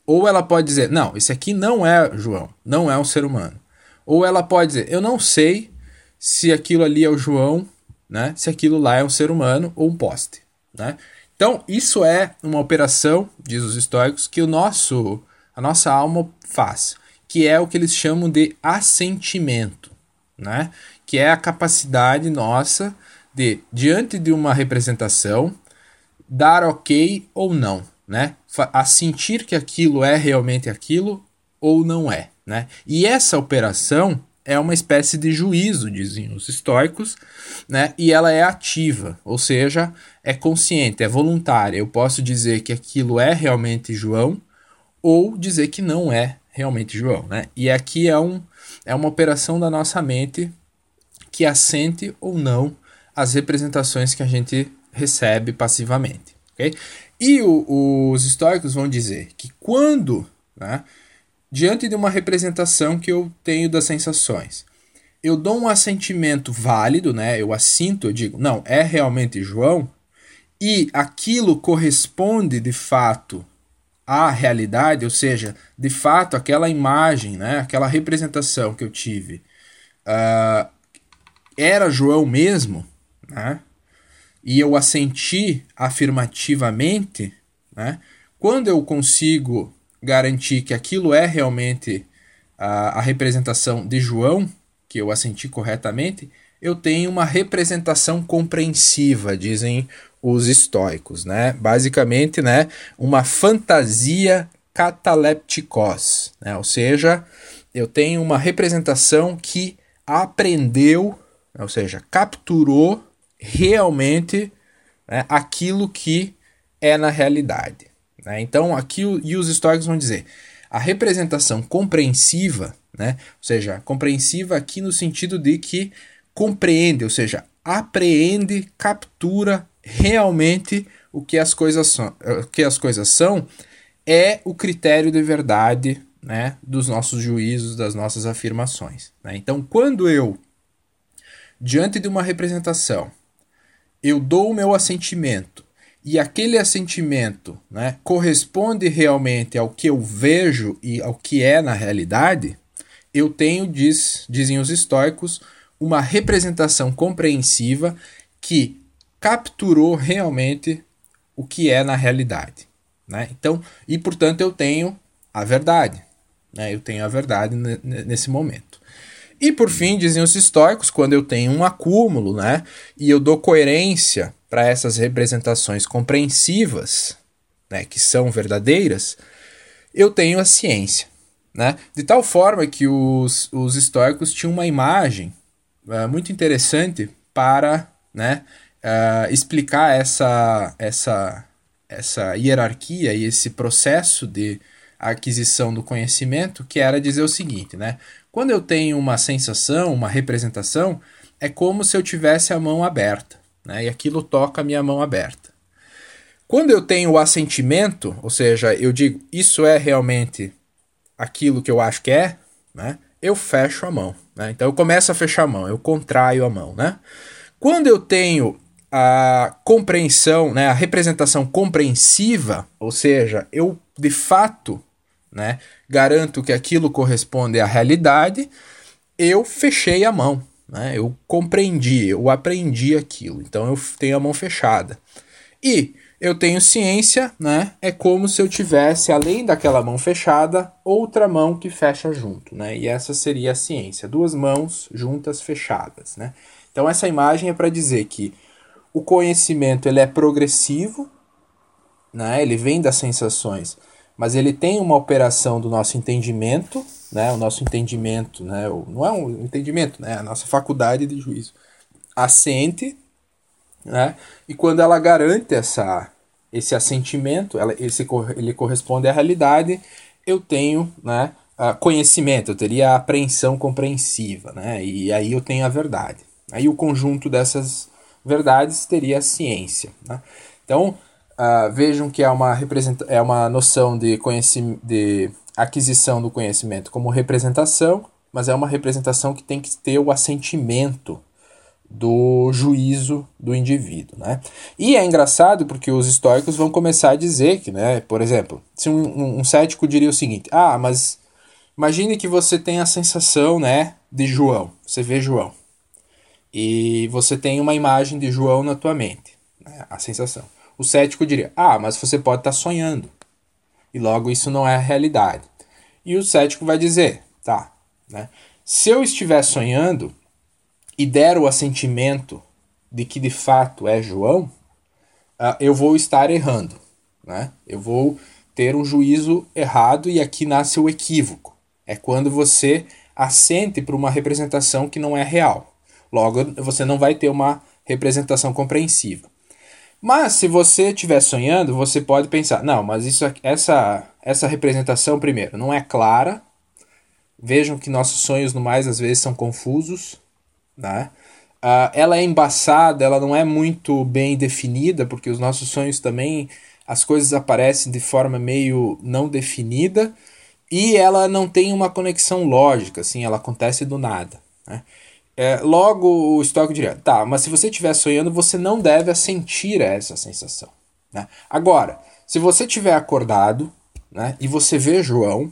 Speaker 1: Ou ela pode dizer, não, esse aqui não é João, não é um ser humano. Ou ela pode dizer, eu não sei se aquilo ali é o João, né? Se aquilo lá é um ser humano ou um poste, né? Então, isso é uma operação, diz os estoicos, que o nosso, a nossa alma faz, que é o que eles chamam de assentimento, né? Que é a capacidade nossa de, diante de uma representação, dar ok ou não, né? A sentir que aquilo é realmente aquilo ou não é, né? E essa operação é uma espécie de juízo, dizem os estoicos, né? E ela é ativa, ou seja, é consciente, é voluntária. Eu posso dizer que aquilo é realmente João ou dizer que não é realmente João, né? E aqui é, um, é uma operação da nossa mente que assente ou não as representações que a gente recebe passivamente, ok? E o, os históricos vão dizer que quando né, diante de uma representação que eu tenho das sensações. Eu dou um assentimento válido, né? Eu assinto, eu digo, não, é realmente João, e aquilo corresponde de fato à realidade, ou seja, de fato aquela imagem, né? Aquela representação que eu tive uh, era João mesmo, né? E eu assenti afirmativamente, né? Quando eu consigo garantir que aquilo é realmente a, a representação de João, que eu assenti corretamente, eu tenho uma representação compreensiva, dizem os estoicos, né? Basicamente, né, uma fantasia catalepticos, né? Ou seja, eu tenho uma representação que aprendeu, ou seja, capturou realmente né, aquilo que é na realidade. Né? Então, aqui e os históricos vão dizer a representação compreensiva, né? ou seja, compreensiva aqui no sentido de que compreende, ou seja, apreende, captura realmente o que as coisas são, o que as coisas são é o critério de verdade né, dos nossos juízos, das nossas afirmações. Né? Então, quando eu, diante de uma representação, eu dou o meu assentimento e aquele assentimento né, corresponde realmente ao que eu vejo e ao que é na realidade, eu tenho, diz, dizem os estoicos, uma representação compreensiva que capturou realmente o que é na realidade. Né? Então, e portanto eu tenho a verdade. Né? Eu tenho a verdade nesse momento. E por fim, dizem os estoicos, quando eu tenho um acúmulo, né, e eu dou coerência para essas representações compreensivas, né, que são verdadeiras, eu tenho a ciência. Né? De tal forma que os, os estoicos tinham uma imagem uh, muito interessante para né, uh, explicar essa, essa, essa hierarquia e esse processo de aquisição do conhecimento, que era dizer o seguinte, né? Quando eu tenho uma sensação, uma representação, é como se eu tivesse a mão aberta né? e aquilo toca a minha mão aberta. Quando eu tenho o assentimento, ou seja, eu digo isso é realmente aquilo que eu acho que é, né? eu fecho a mão. Né? Então eu começo a fechar a mão, eu contraio a mão. Né? Quando eu tenho a compreensão, né, a representação compreensiva, ou seja, eu de fato né, garanto que aquilo corresponde à realidade, eu fechei a mão. Né? Eu compreendi, eu aprendi aquilo. Então eu tenho a mão fechada. E eu tenho ciência, né? É como se eu tivesse, além daquela mão fechada, outra mão que fecha junto, né? E essa seria a ciência, duas mãos juntas fechadas, né? Então essa imagem é para dizer que o conhecimento ele é progressivo, né? Ele vem das sensações, mas ele tem uma operação do nosso entendimento, né, o nosso entendimento, né, não é um entendimento, né, a nossa faculdade de juízo assente, né, e quando ela garante essa, esse assentimento, ela, esse, ele corresponde à realidade, eu tenho, né, conhecimento, eu teria a apreensão compreensiva, né, e aí eu tenho a verdade. Aí o conjunto dessas verdades teria a ciência. Né? Então, uh, vejam que é uma, é uma noção de, de aquisição do conhecimento como representação, mas é uma representação que tem que ter o assentimento do juízo do indivíduo, né? E é engraçado porque os históricos vão começar a dizer que, né, por exemplo, se um, um, um cético diria o seguinte: ah, mas imagine que você tem a sensação, né, de João, você vê João e você tem uma imagem de João na tua mente, né, a sensação. O cético diria: ah, mas você pode estar tá sonhando e logo isso não é a realidade. E o cético vai dizer, tá, né? Se eu estiver sonhando e der o assentimento de que de fato é João, uh, eu vou estar errando, né? Eu vou ter um juízo errado e aqui nasce o equívoco. É quando você assente para uma representação que não é real. Logo, você não vai ter uma representação compreensiva. Mas se você estiver sonhando, você pode pensar, não, mas isso, essa, essa representação, primeiro, não é clara. Vejam que nossos sonhos, no mais, às vezes são confusos. Né? Uh, ela é embaçada, ela não é muito bem definida, porque os nossos sonhos também, as coisas aparecem de forma meio não definida. e ela não tem uma conexão lógica, assim, ela acontece do nada. Né? É, logo o estoico diria, tá, mas se você estiver sonhando, você não deve sentir essa sensação. Né? Agora, se você estiver acordado né, e você vê João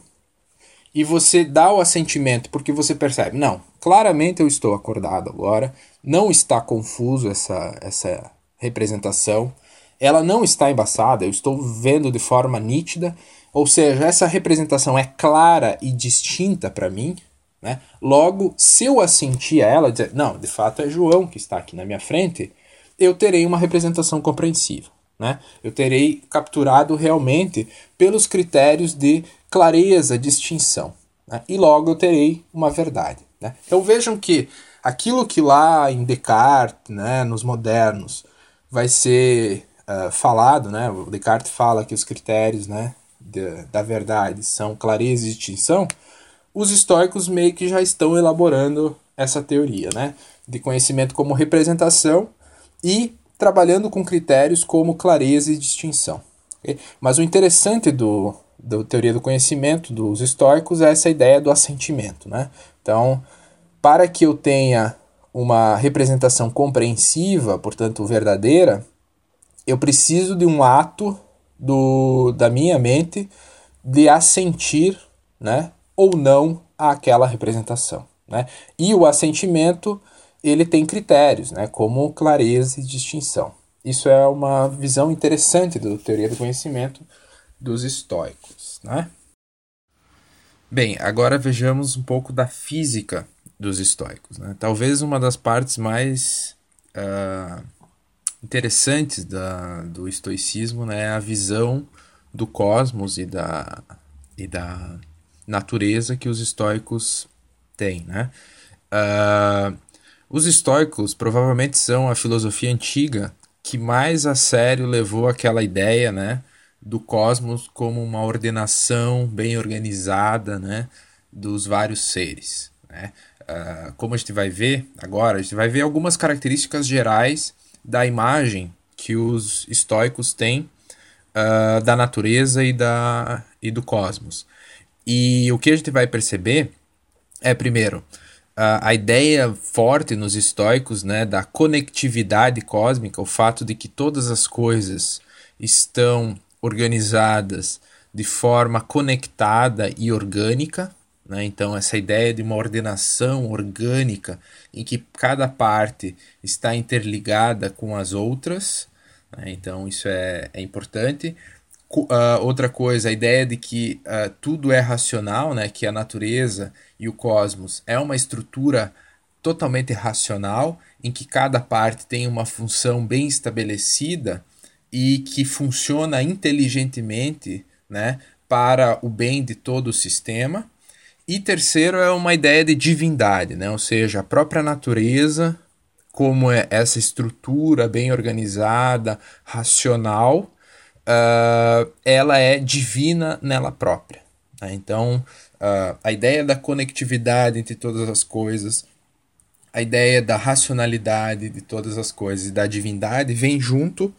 Speaker 1: e você dá o assentimento porque você percebe, não, claramente eu estou acordado agora, não está confuso essa, essa representação, ela não está embaçada, eu estou vendo de forma nítida, ou seja, essa representação é clara e distinta para mim, né? Logo, se eu assentir a ela, dizer, não, de fato é João que está aqui na minha frente, eu terei uma representação compreensiva. Né? Eu terei capturado realmente pelos critérios de clareza, distinção. Né? E logo eu terei uma verdade. Né? Então vejam que aquilo que lá em Descartes, né, nos modernos, vai ser uh, falado, né? o Descartes fala que os critérios né, de, da verdade são clareza e distinção, os estoicos meio que já estão elaborando essa teoria né, de conhecimento como representação e trabalhando com critérios como clareza e distinção. Okay? Mas o interessante do, da teoria do conhecimento dos estoicos é essa ideia do assentimento. Né? Então, para que eu tenha uma representação compreensiva, portanto verdadeira, eu preciso de um ato do, da minha mente de assentir né, ou não àquela representação. Né? E o assentimento ele tem critérios, né, como clareza e distinção. Isso é uma visão interessante da teoria do conhecimento dos estoicos. Né? Bem, agora vejamos um pouco da física dos estoicos. Né? Talvez uma das partes mais uh, interessantes da, do estoicismo né, é a visão do cosmos e da, e da natureza que os estoicos têm. Né? Uh, os estoicos provavelmente são a filosofia antiga que mais a sério levou aquela ideia, né, do cosmos como uma ordenação bem organizada, né, dos vários seres. Né? Uh, como a gente vai ver agora, a gente vai ver algumas características gerais da imagem que os estoicos têm uh, da natureza e, da, e do cosmos. E o que a gente vai perceber é, primeiro, a, a ideia forte nos estoicos né, da conectividade cósmica, o fato de que todas as coisas estão organizadas de forma conectada e orgânica. Né? Então, essa ideia de uma ordenação orgânica em que cada parte está interligada com as outras. Né? Então, isso é, é importante. Uh, outra coisa, a ideia de que uh, tudo é racional, né? que a natureza e o cosmos é uma estrutura totalmente racional, em que cada parte tem uma função bem estabelecida e que funciona inteligentemente né? para o bem de todo o sistema. E terceiro é uma ideia de divindade, né? ou seja, a própria natureza, como é essa estrutura bem organizada, racional, uh, ela é divina nela própria. Né? Então, uh, a ideia da conectividade entre todas as coisas, a ideia da racionalidade de todas as coisas e da divindade vem junto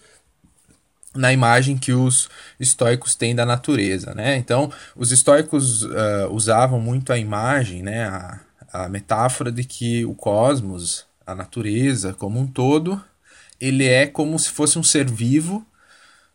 Speaker 1: na imagem que os estoicos têm da natureza, né? Então, os estoicos uh, usavam muito a imagem, né, a, a metáfora de que o cosmos, a natureza como um todo, ele é como se fosse um ser vivo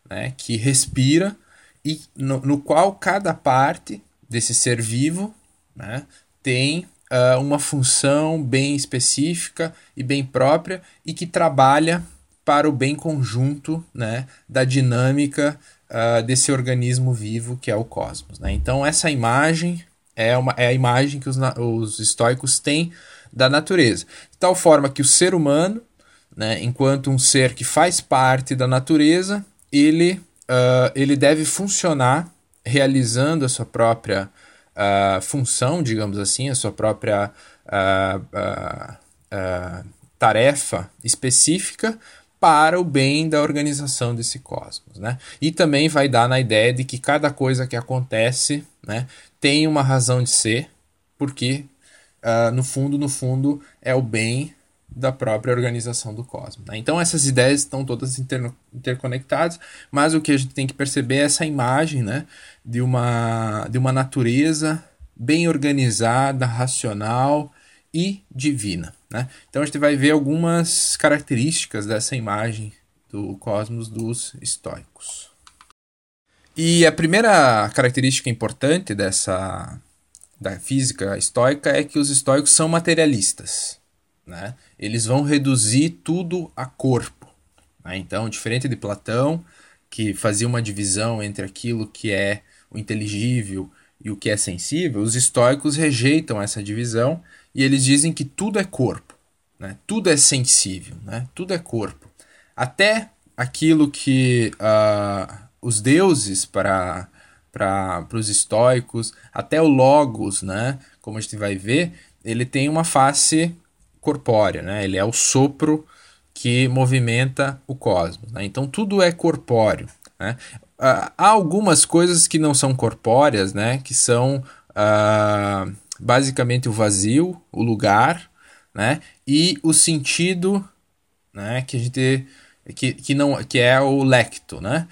Speaker 1: né, que respira e no, no, qual cada parte desse ser vivo né, tem uh, uma função bem específica e bem própria e que trabalha para o bem conjunto né, da dinâmica uh, desse organismo vivo que é o cosmos. Né? Então, essa imagem é, uma, é a imagem que os, os estoicos têm da natureza. De tal forma que o ser humano, né, enquanto um ser que faz parte da natureza, ele, uh, ele deve funcionar realizando a sua própria uh, função, digamos assim, a sua própria uh, tarefa específica para o bem da organização desse cosmos, né? E também vai dar na ideia de que cada coisa que acontece, né, tem uma razão de ser, porque no fundo, no fundo, é o bem da própria organização do cosmos. Né? Então essas ideias estão todas inter interconectadas, mas o que a gente tem que perceber é essa imagem né, de, uma, de uma natureza bem organizada, racional e divina. Né? Então a gente vai ver algumas características dessa imagem do cosmos dos estoicos. E a primeira característica importante dessa da física estoica é que os estoicos são materialistas. Né? Eles vão reduzir tudo a corpo. Né? Então, diferente de Platão, que fazia uma divisão entre aquilo que é o inteligível e o que é sensível, os estoicos rejeitam essa divisão e eles dizem que tudo é corpo, né? tudo é sensível, né? tudo é corpo. Até aquilo que uh, os deuses para para os estoicos, até o logos, né, como a gente vai ver, ele tem uma face corpórea, né? Ele é o sopro que movimenta o cosmos. Né? Então tudo é corpóreo. Né? Uh, há algumas coisas que não são corpóreas, né? Que são uh, basicamente o vazio, o lugar, né? E o sentido, né? Que a gente que, que não que é o lecto, né?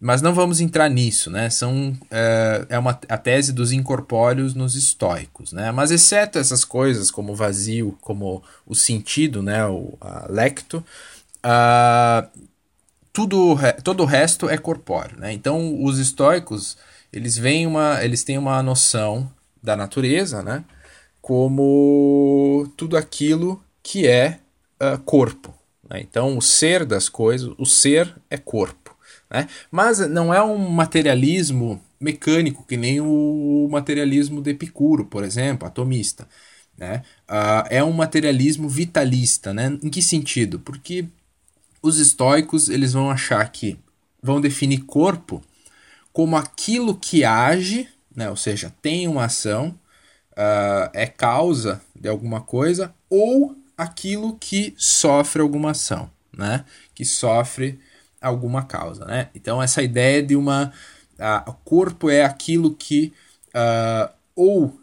Speaker 1: Mas não vamos entrar nisso, né? São, é, é uma, a tese dos incorpóreos nos estoicos, né? Mas exceto essas coisas, como o vazio, como o sentido, né? O lecto, uh, tudo, todo o resto é corpóreo, né? Então, os estoicos, eles, veem uma, eles têm uma noção da natureza, né? Como tudo aquilo que é uh, corpo. Né? Então, o ser das coisas, o ser é corpo. Né? Mas não é um materialismo mecânico, que nem o materialismo de Epicuro, por exemplo, atomista. Né? Uh, é um materialismo vitalista. Né? Em que sentido? Porque os estoicos eles vão achar que vão definir corpo como aquilo que age, né? ou seja, tem uma ação, uh, é causa de alguma coisa, ou aquilo que sofre alguma ação, né? que sofre alguma causa, né? Então essa ideia de uma o corpo é aquilo que uh, ou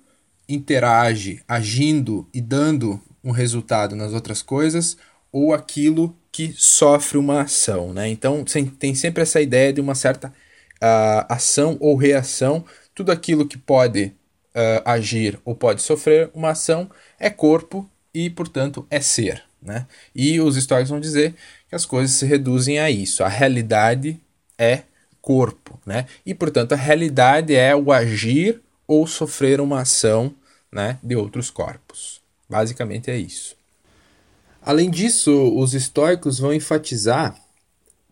Speaker 1: interage agindo e dando um resultado nas outras coisas ou aquilo que sofre uma ação, né? Então tem sempre essa ideia de uma certa uh, ação ou reação, tudo aquilo que pode uh, agir ou pode sofrer uma ação é corpo e portanto é ser, né? E os históricos vão dizer as coisas se reduzem a isso. A realidade é corpo, né? E portanto a realidade é o agir ou sofrer uma ação, né, de outros corpos. Basicamente é isso. Além disso, os estoicos vão enfatizar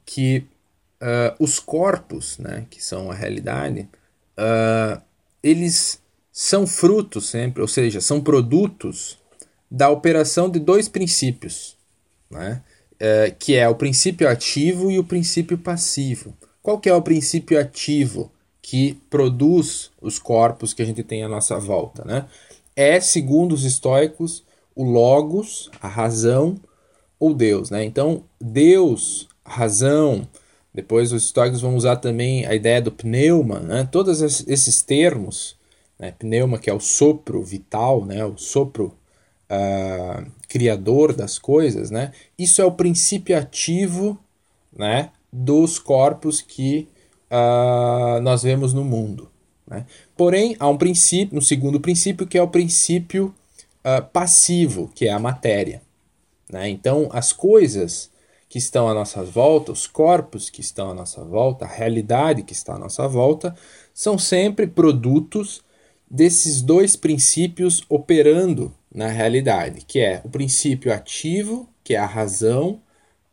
Speaker 1: que uh, os corpos, né, que são a realidade, uh, eles são frutos sempre, ou seja, são produtos da operação de dois princípios, né? É, que é o princípio ativo e o princípio passivo. Qual que é o princípio ativo que produz os corpos que a gente tem à nossa volta? Né? É, segundo os estoicos, o logos, a razão ou Deus. Né? Então, Deus, razão, depois os estoicos vão usar também a ideia do pneuma, né? todos esses termos, né? pneuma que é o sopro vital, né? o sopro uh, criador das coisas, né? Isso é o princípio ativo, né? Dos corpos que uh, nós vemos no mundo. Né? Porém, há um princípio, um segundo princípio que é o princípio uh, passivo, que é a matéria. Né? Então, as coisas que estão à nossa volta, os corpos que estão à nossa volta, a realidade que está à nossa volta, são sempre produtos desses dois princípios operando na realidade, que é o princípio ativo, que é a razão,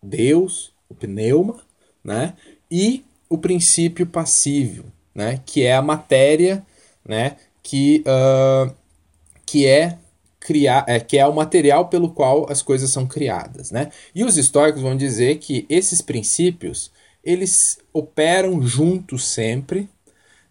Speaker 1: Deus, o pneuma, né? E o princípio passivo, né? Que é a matéria, né? Que, uh, que é criar, é, que é o material pelo qual as coisas são criadas, né? E os históricos vão dizer que esses princípios eles operam juntos sempre,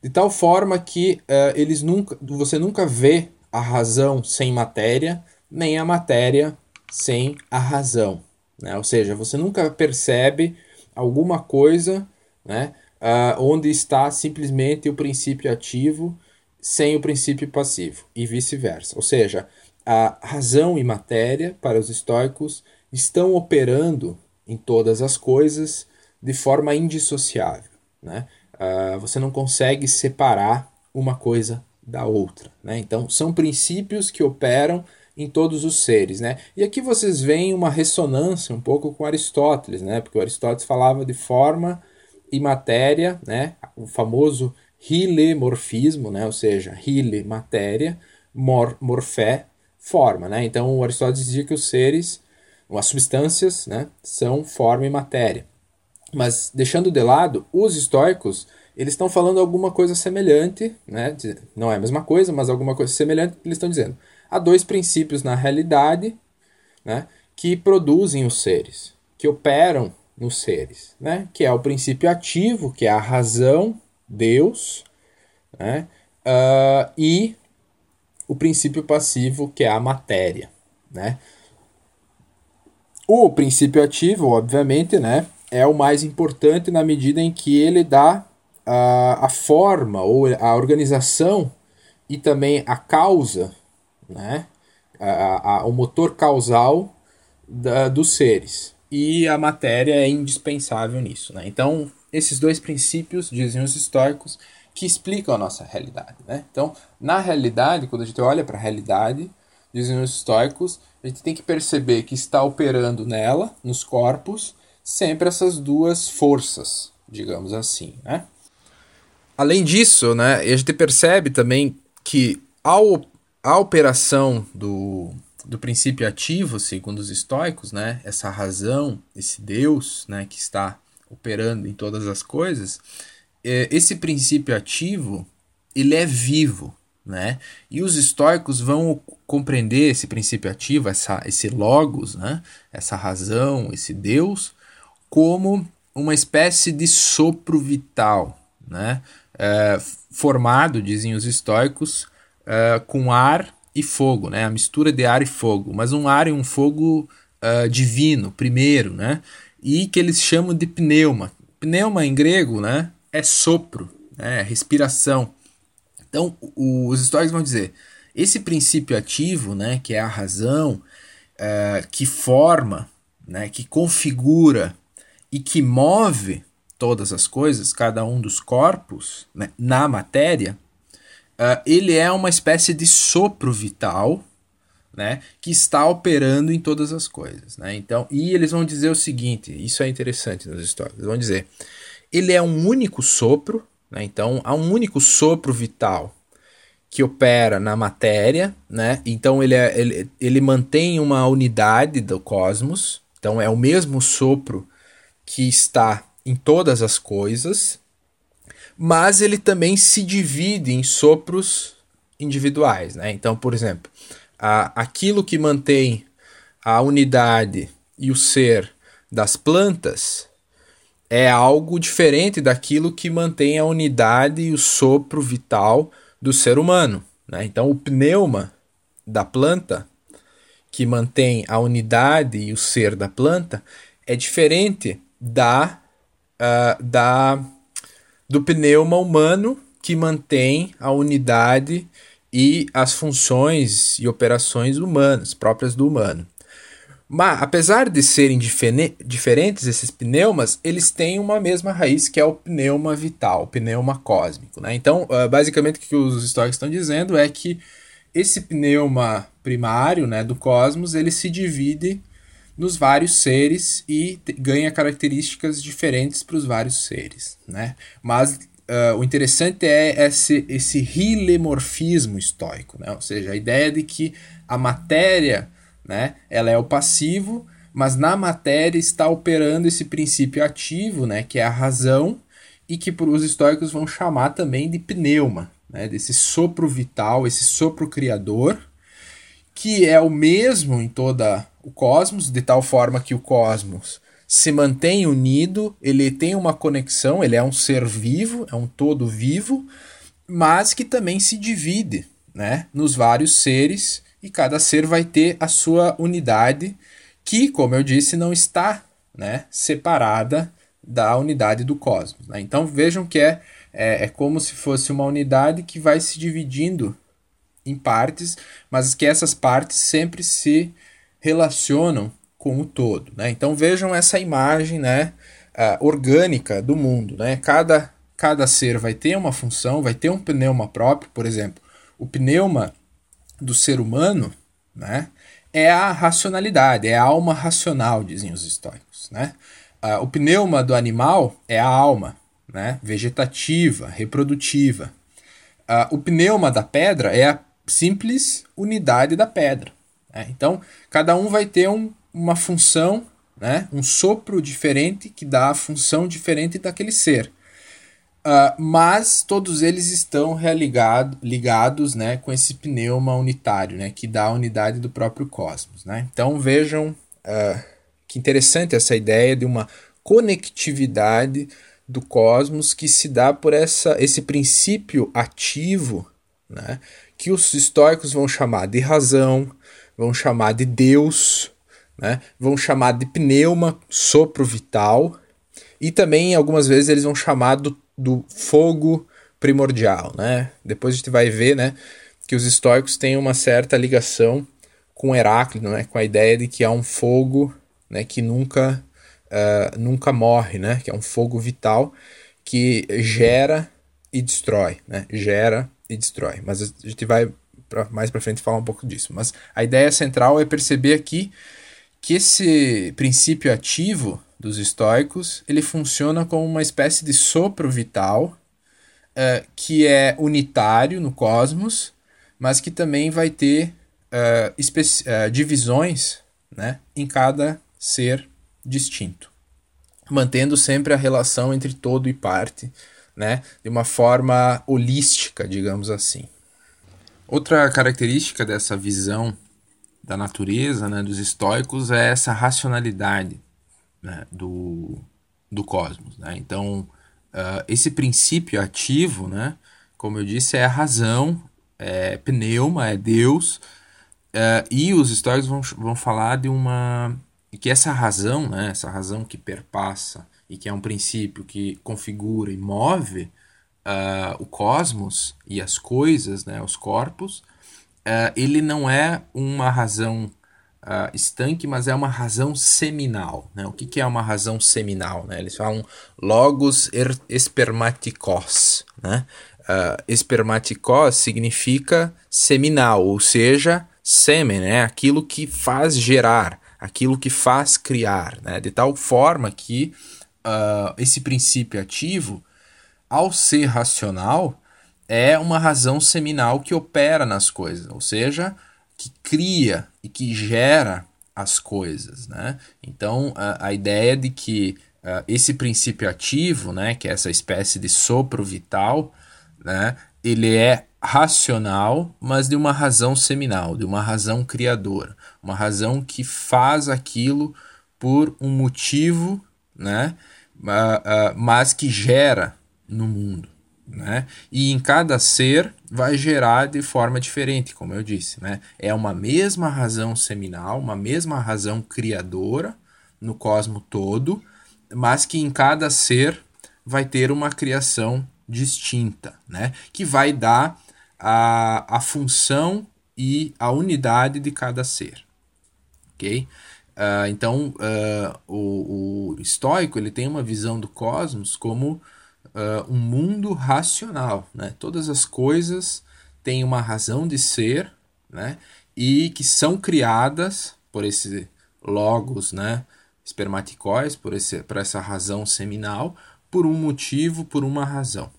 Speaker 1: de tal forma que uh, eles nunca, você nunca vê a razão sem matéria, nem a matéria sem a razão. Né? Ou seja, você nunca percebe alguma coisa né, uh, onde está simplesmente o princípio ativo sem o princípio passivo, e vice-versa. Ou seja, a razão e matéria, para os estoicos, estão operando em todas as coisas de forma indissociável. Né? Uh, você não consegue separar uma coisa da outra. Né? Então, são princípios que operam em todos os seres. Né? E aqui vocês veem uma ressonância um pouco com Aristóteles, né? porque Aristóteles falava de forma e matéria, né? o famoso hilemorfismo, né? ou seja, hile, matéria, mor, morfé, forma. Né? Então, Aristóteles dizia que os seres, as substâncias, né? são forma e matéria. Mas, deixando de lado, os estoicos eles estão falando alguma coisa semelhante, né? não é a mesma coisa, mas alguma coisa semelhante que eles estão dizendo. Há dois princípios na realidade né, que produzem os seres, que operam nos seres, né? que é o princípio ativo, que é a razão, Deus, né? Uh, e o princípio passivo, que é a matéria. Né? O princípio ativo, obviamente, né, é o mais importante na medida em que ele dá a, a forma ou a organização e também a causa, né? a, a, o motor causal da, dos seres. E a matéria é indispensável nisso. Né? Então, esses dois princípios, dizem os históricos, que explicam a nossa realidade. Né? Então, na realidade, quando a gente olha para a realidade, dizem os históricos, a gente tem que perceber que está operando nela, nos corpos, sempre essas duas forças, digamos assim. Né? Além disso, né, a gente percebe também que ao, a operação do, do princípio ativo, segundo os estoicos, né, essa razão, esse Deus né, que está operando em todas as coisas, é, esse princípio ativo ele é vivo. Né? E os estoicos vão compreender esse princípio ativo, essa, esse logos, né? essa razão, esse Deus, como uma espécie de sopro vital, né? é, formado, dizem os estoicos, é, com ar e fogo, né? a mistura de ar e fogo, mas um ar e um fogo é, divino, primeiro, né? e que eles chamam de pneuma. Pneuma em grego né? é sopro, né? é respiração. Então, os estoicos vão dizer, esse princípio ativo, né, que é a razão, é, que forma, né, que configura e que move todas as coisas, cada um dos corpos, né, na matéria, uh, ele é uma espécie de sopro vital né, que está operando em todas as coisas. Né? Então, e eles vão dizer o seguinte: isso é interessante nas histórias. Eles vão dizer, ele é um único sopro, né, então há um único sopro vital que opera na matéria, né? Então ele, é, ele, ele mantém uma unidade do cosmos. Então é o mesmo sopro que está em todas as coisas, mas ele também se divide em sopros individuais. Né? Então, por exemplo, a, aquilo que mantém a unidade e o ser das plantas é algo diferente daquilo que mantém a unidade e o sopro vital do ser humano. Né? Então, o pneuma da planta, que mantém a unidade e o ser da planta, é diferente da uh, da, do pneuma humano que mantém a unidade e as funções e operações humanas, próprias do humano. Mas, apesar de serem diferentes esses pneumas, eles têm uma mesma raiz que é o pneuma vital, o pneuma cósmico. Né? Então, uh, basicamente, o que os históricos estão dizendo é que esse pneuma primário né, do cosmos ele se divide nos vários seres e ganha características diferentes para os vários seres, né? Mas uh, o interessante é esse, esse hilemorfismo estoico, né? Ou seja, a ideia de que a matéria, né, ela é o passivo, mas na matéria está operando esse princípio ativo, né, que é a razão, e que os estoicos vão chamar também de pneuma, né, desse sopro vital, esse sopro criador, que é o mesmo em toda o cosmos, de tal forma que o cosmos se mantém unido, ele tem uma conexão, ele é um ser vivo, é um todo vivo, mas que também se divide né, nos vários seres e cada ser vai ter a sua unidade, que, como eu disse, não está né, separada da unidade do cosmos. Né? Então vejam que é, é, é como se fosse uma unidade que vai se dividindo em partes, mas que essas partes sempre se relacionam com o todo. Né? Então vejam essa imagem né, orgânica do mundo. Né? Cada, cada ser vai ter uma função, vai ter um pneuma próprio, por exemplo. O pneuma do ser humano né, é a racionalidade, é a alma racional, dizem os estoicos. Né? O pneuma do animal é a alma, né, vegetativa, reprodutiva. Uh, o pneuma da pedra é a simples unidade da pedra. Né? Então, cada um vai ter um, uma função, né? um sopro diferente que dá a função diferente daquele ser. Uh, mas todos eles estão religado, ligados né, com esse pneuma unitário, né, que dá a unidade do próprio cosmos. Né? Então vejam uh, que interessante essa ideia de uma conectividade do cosmos que se dá por essa, esse princípio ativo né, que os estoicos vão chamar de razão, vão chamar de Deus, né? vão chamar de pneuma, sopro vital, e também algumas vezes eles vão chamar do, do fogo primordial. Né? Depois a gente vai ver né, que os estoicos têm uma certa ligação com Heráclito, né, com a ideia de que há um fogo né, que nunca, uh, nunca morre, né, que é um fogo vital que gera e destrói, né, gera e destrói. Mas a gente vai pra, mais para frente falar um pouco disso. Mas a ideia central é perceber aqui que esse princípio ativo dos estoicos ele funciona como uma espécie de sopro vital uh, que é unitário no cosmos, mas que também vai ter uh, uh, divisões né, em cada ser distinto, mantendo sempre a relação entre todo e parte, né, de uma forma holística, digamos assim. Outra característica dessa visão da natureza, né, dos estoicos, é essa racionalidade né, do, do cosmos. Né? Então, uh, esse princípio ativo, né, como eu disse, é a razão, é pneuma, é Deus, uh, e os estoicos vão, vão falar de uma. que essa razão, né, essa razão que perpassa e que é um princípio que configura e move uh, o cosmos e as coisas, né, os corpos, uh, ele não é uma razão uh, estanque, mas é uma razão seminal. Né? O que, que é uma razão seminal? Né? Eles falam logos er espermaticos. Né? Uh, espermaticos significa seminal, ou seja, sêmen, né? aquilo que faz gerar, aquilo que faz criar, né? de tal forma que uh, esse princípio ativo ao ser racional, é uma razão seminal que opera nas coisas, ou seja, que cria e que gera as coisas, né? Então, a, a ideia de que uh, esse princípio ativo, né, que é essa espécie de sopro vital, né, ele é racional, mas de uma razão seminal, de uma razão criadora, uma razão que faz aquilo por um motivo, né, uh, uh, mas que gera no mundo. Né? E em cada ser vai gerar de forma diferente, como eu disse. Né? É uma mesma razão seminal, uma mesma razão criadora no cosmo todo, mas que em cada ser vai ter uma criação distinta, né? que vai dar a, a função e a unidade de cada ser. ok? Uh, então, uh, o, o estoico ele tem uma visão do cosmos como uh, um mundo racional. Né? Todas as coisas têm uma razão de ser né? e que são criadas por esse logos né? espermaticóis, por, esse, por essa razão seminal, por um motivo, por uma razão.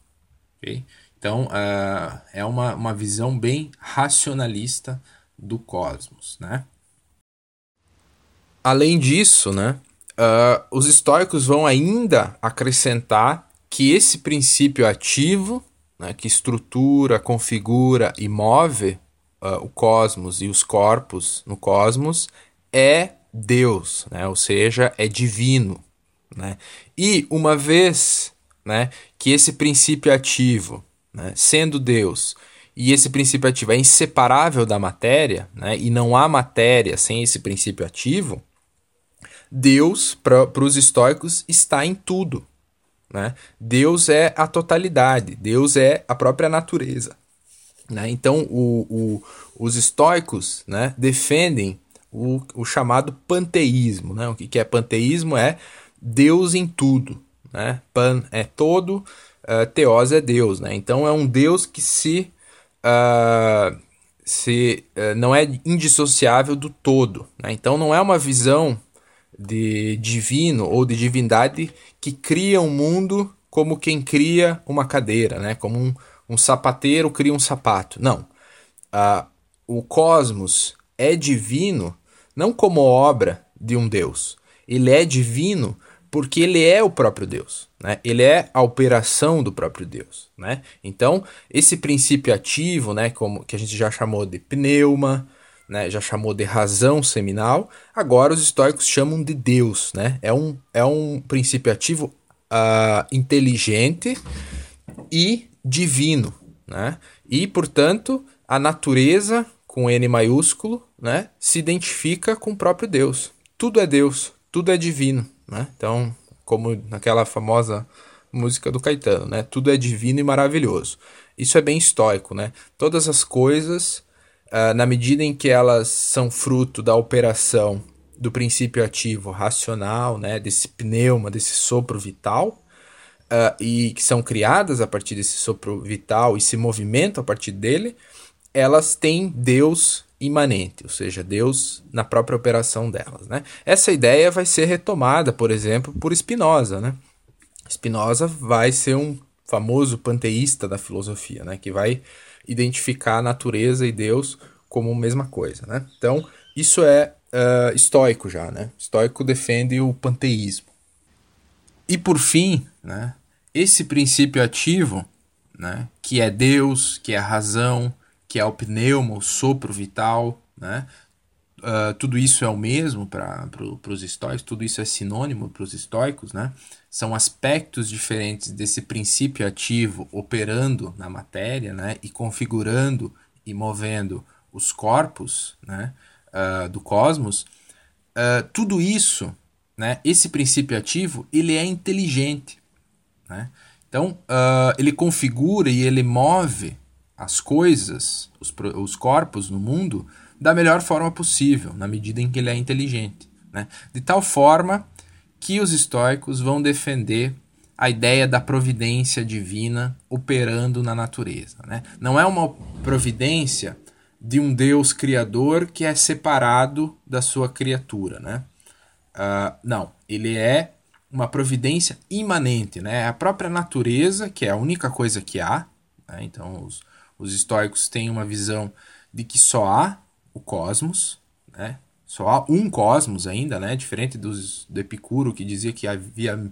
Speaker 1: Okay? Então, uh, é uma, uma visão bem racionalista do cosmos. Né? Além disso, né, uh, os estoicos vão ainda acrescentar que esse princípio ativo, né, que estrutura, configura e move uh, o cosmos e os corpos no cosmos, é Deus, né, ou seja, é divino. Né? E uma vez né, que esse princípio ativo, né, sendo Deus, e esse princípio ativo é inseparável da matéria, né, e não há matéria sem esse princípio ativo, Deus, para os estoicos, está em tudo. Né? Deus é a totalidade, Deus é a própria natureza. Né? Então, o, o, os estoicos né, defendem o, o chamado panteísmo. Né? O que, que é panteísmo? É Deus em tudo. Né? Pan é todo, uh, teos é Deus. Né? Então, é um Deus que se, uh, se uh, não é indissociável do todo. Né? Então, não é uma visão de divino ou de divindade que cria um mundo como quem cria uma cadeira, né? como um, um sapateiro cria um sapato. Não. Uh, o cosmos é divino não como obra de um Deus. Ele é divino porque ele é o próprio Deus, né? Ele é a operação do próprio Deus, né? Então, esse princípio ativo, né, como que a gente já chamou de pneuma, né, já chamou de razão seminal, agora os estoicos chamam de Deus, né? É um, é um princípio ativo uh, inteligente e divino, né? E, portanto, a natureza, com N maiúsculo, né, se identifica com o próprio Deus. Tudo é Deus, tudo é divino, né? Então, como naquela famosa música do Caetano, né? Tudo é divino e maravilhoso. Isso é bem estoico, né? Todas as coisas uh, na medida em que elas são fruto da operação do princípio ativo racional, né, desse pneuma, desse sopro vital, uh, e que são criadas a partir desse sopro vital e se movimentam a partir dele, elas têm Deus imanente, ou seja, Deus na própria operação delas. Né? Essa ideia vai ser retomada, por exemplo, por Spinoza. Né? Spinoza vai ser um famoso panteísta da filosofia, né? que vai identificar a natureza e Deus como a mesma coisa, né? Então, isso é uh, estoico já, né? Estoico defende o panteísmo. E por fim, né, esse princípio ativo, né, que é Deus, que é a razão, que é o pneuma, o sopro vital, né, uh, tudo isso é o mesmo para pro, os estoicos, tudo isso é sinônimo para os estoicos, né? São aspectos diferentes desse princípio ativo operando na matéria, né? E configurando e movendo os corpos, né? Uh, do cosmos. Uh, tudo isso, né? Esse princípio ativo, ele é inteligente, né? Então, ele configura e ele move as coisas, os, os corpos no mundo da melhor forma possível, na medida em que ele é inteligente. Né? De tal forma que os estoicos vão defender a ideia da providência divina operando na natureza. Né? Não é uma providência de um Deus criador que é separado da sua criatura. Né? Uh, não, ele é uma providência imanente, né? É a própria natureza, que é a única coisa que há. Né? Então, os, os estoicos têm uma visão de que só há o cosmos, né? Só há um cosmos ainda, né? Diferente dos, do Epicuro, que dizia que havia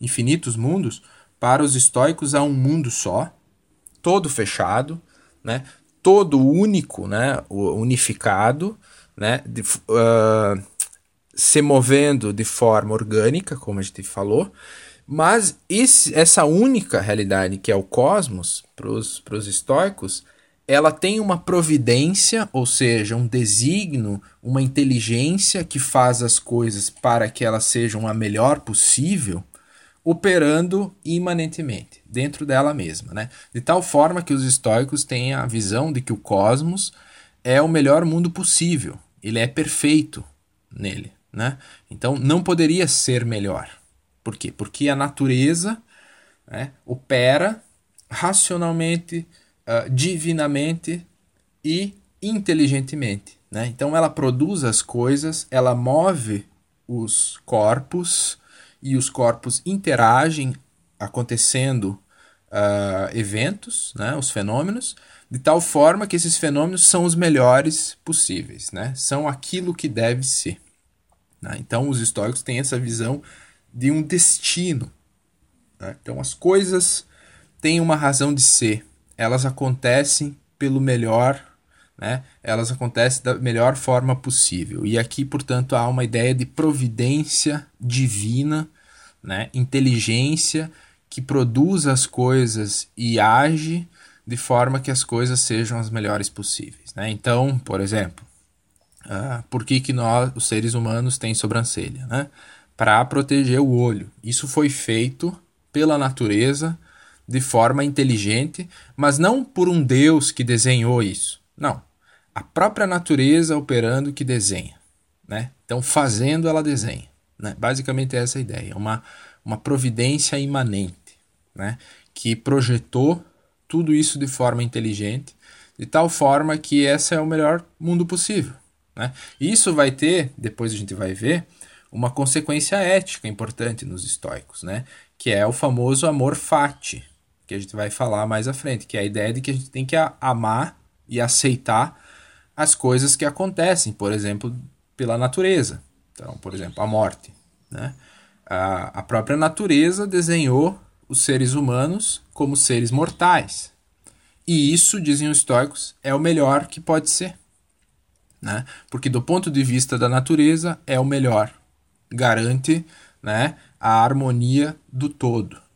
Speaker 1: infinitos mundos, para os estoicos há um mundo só, todo fechado, né? Todo único, né? Unificado, né? De, uh, se movendo de forma orgânica, como a gente falou, mas esse, essa única realidade que é o cosmos, para os estoicos, ela tem uma providência, ou seja, um designo, uma inteligência que faz as coisas para que elas sejam a melhor possível, operando imanentemente, dentro dela mesma. Né? De tal forma que os estoicos têm a visão de que o cosmos é o melhor mundo possível, ele é perfeito nele. Né? Então não poderia ser melhor. Por quê? Porque a natureza né, opera racionalmente uh, divinamente e inteligentemente. Né? Então ela produz as coisas, ela move os corpos e os corpos interagem acontecendo uh, eventos, né, os fenômenos, de tal forma que esses fenômenos são os melhores possíveis, né? são aquilo que deve ser. Né? Então os históricos têm essa visão de um destino. Né? Então as coisas têm uma razão de ser, elas acontecem pelo melhor, né? Elas acontecem da melhor forma possível. E aqui, portanto, há uma ideia de providência divina, né? Inteligência que produz as coisas e age de forma que as coisas sejam as melhores possíveis, né? Então, por exemplo, uh, por que que nós, os seres humanos, têm sobrancelha, né? Para proteger o olho. Isso foi feito pela natureza de forma inteligente, mas não por um Deus que desenhou isso. Não. A própria natureza operando que desenha. Né? Então, fazendo, ela desenha. Né? Basicamente, é essa a ideia. Uma, uma providência imanente né? que projetou tudo isso de forma inteligente, de tal forma que esse é o melhor mundo possível. Né? Isso vai ter, depois a gente vai ver, uma consequência ética importante nos estoicos, né? que é o famoso amor fati, que a gente vai falar mais à frente, que é a ideia de que a gente tem que amar e aceitar as coisas que acontecem, por exemplo, pela natureza. Então, por exemplo, a morte. Né? A, a própria natureza desenhou os seres humanos como seres mortais. E isso, dizem os estoicos, é o melhor que pode ser. Né? Porque, do ponto de vista da natureza, é o melhor. Garante né, a harmonia do todo.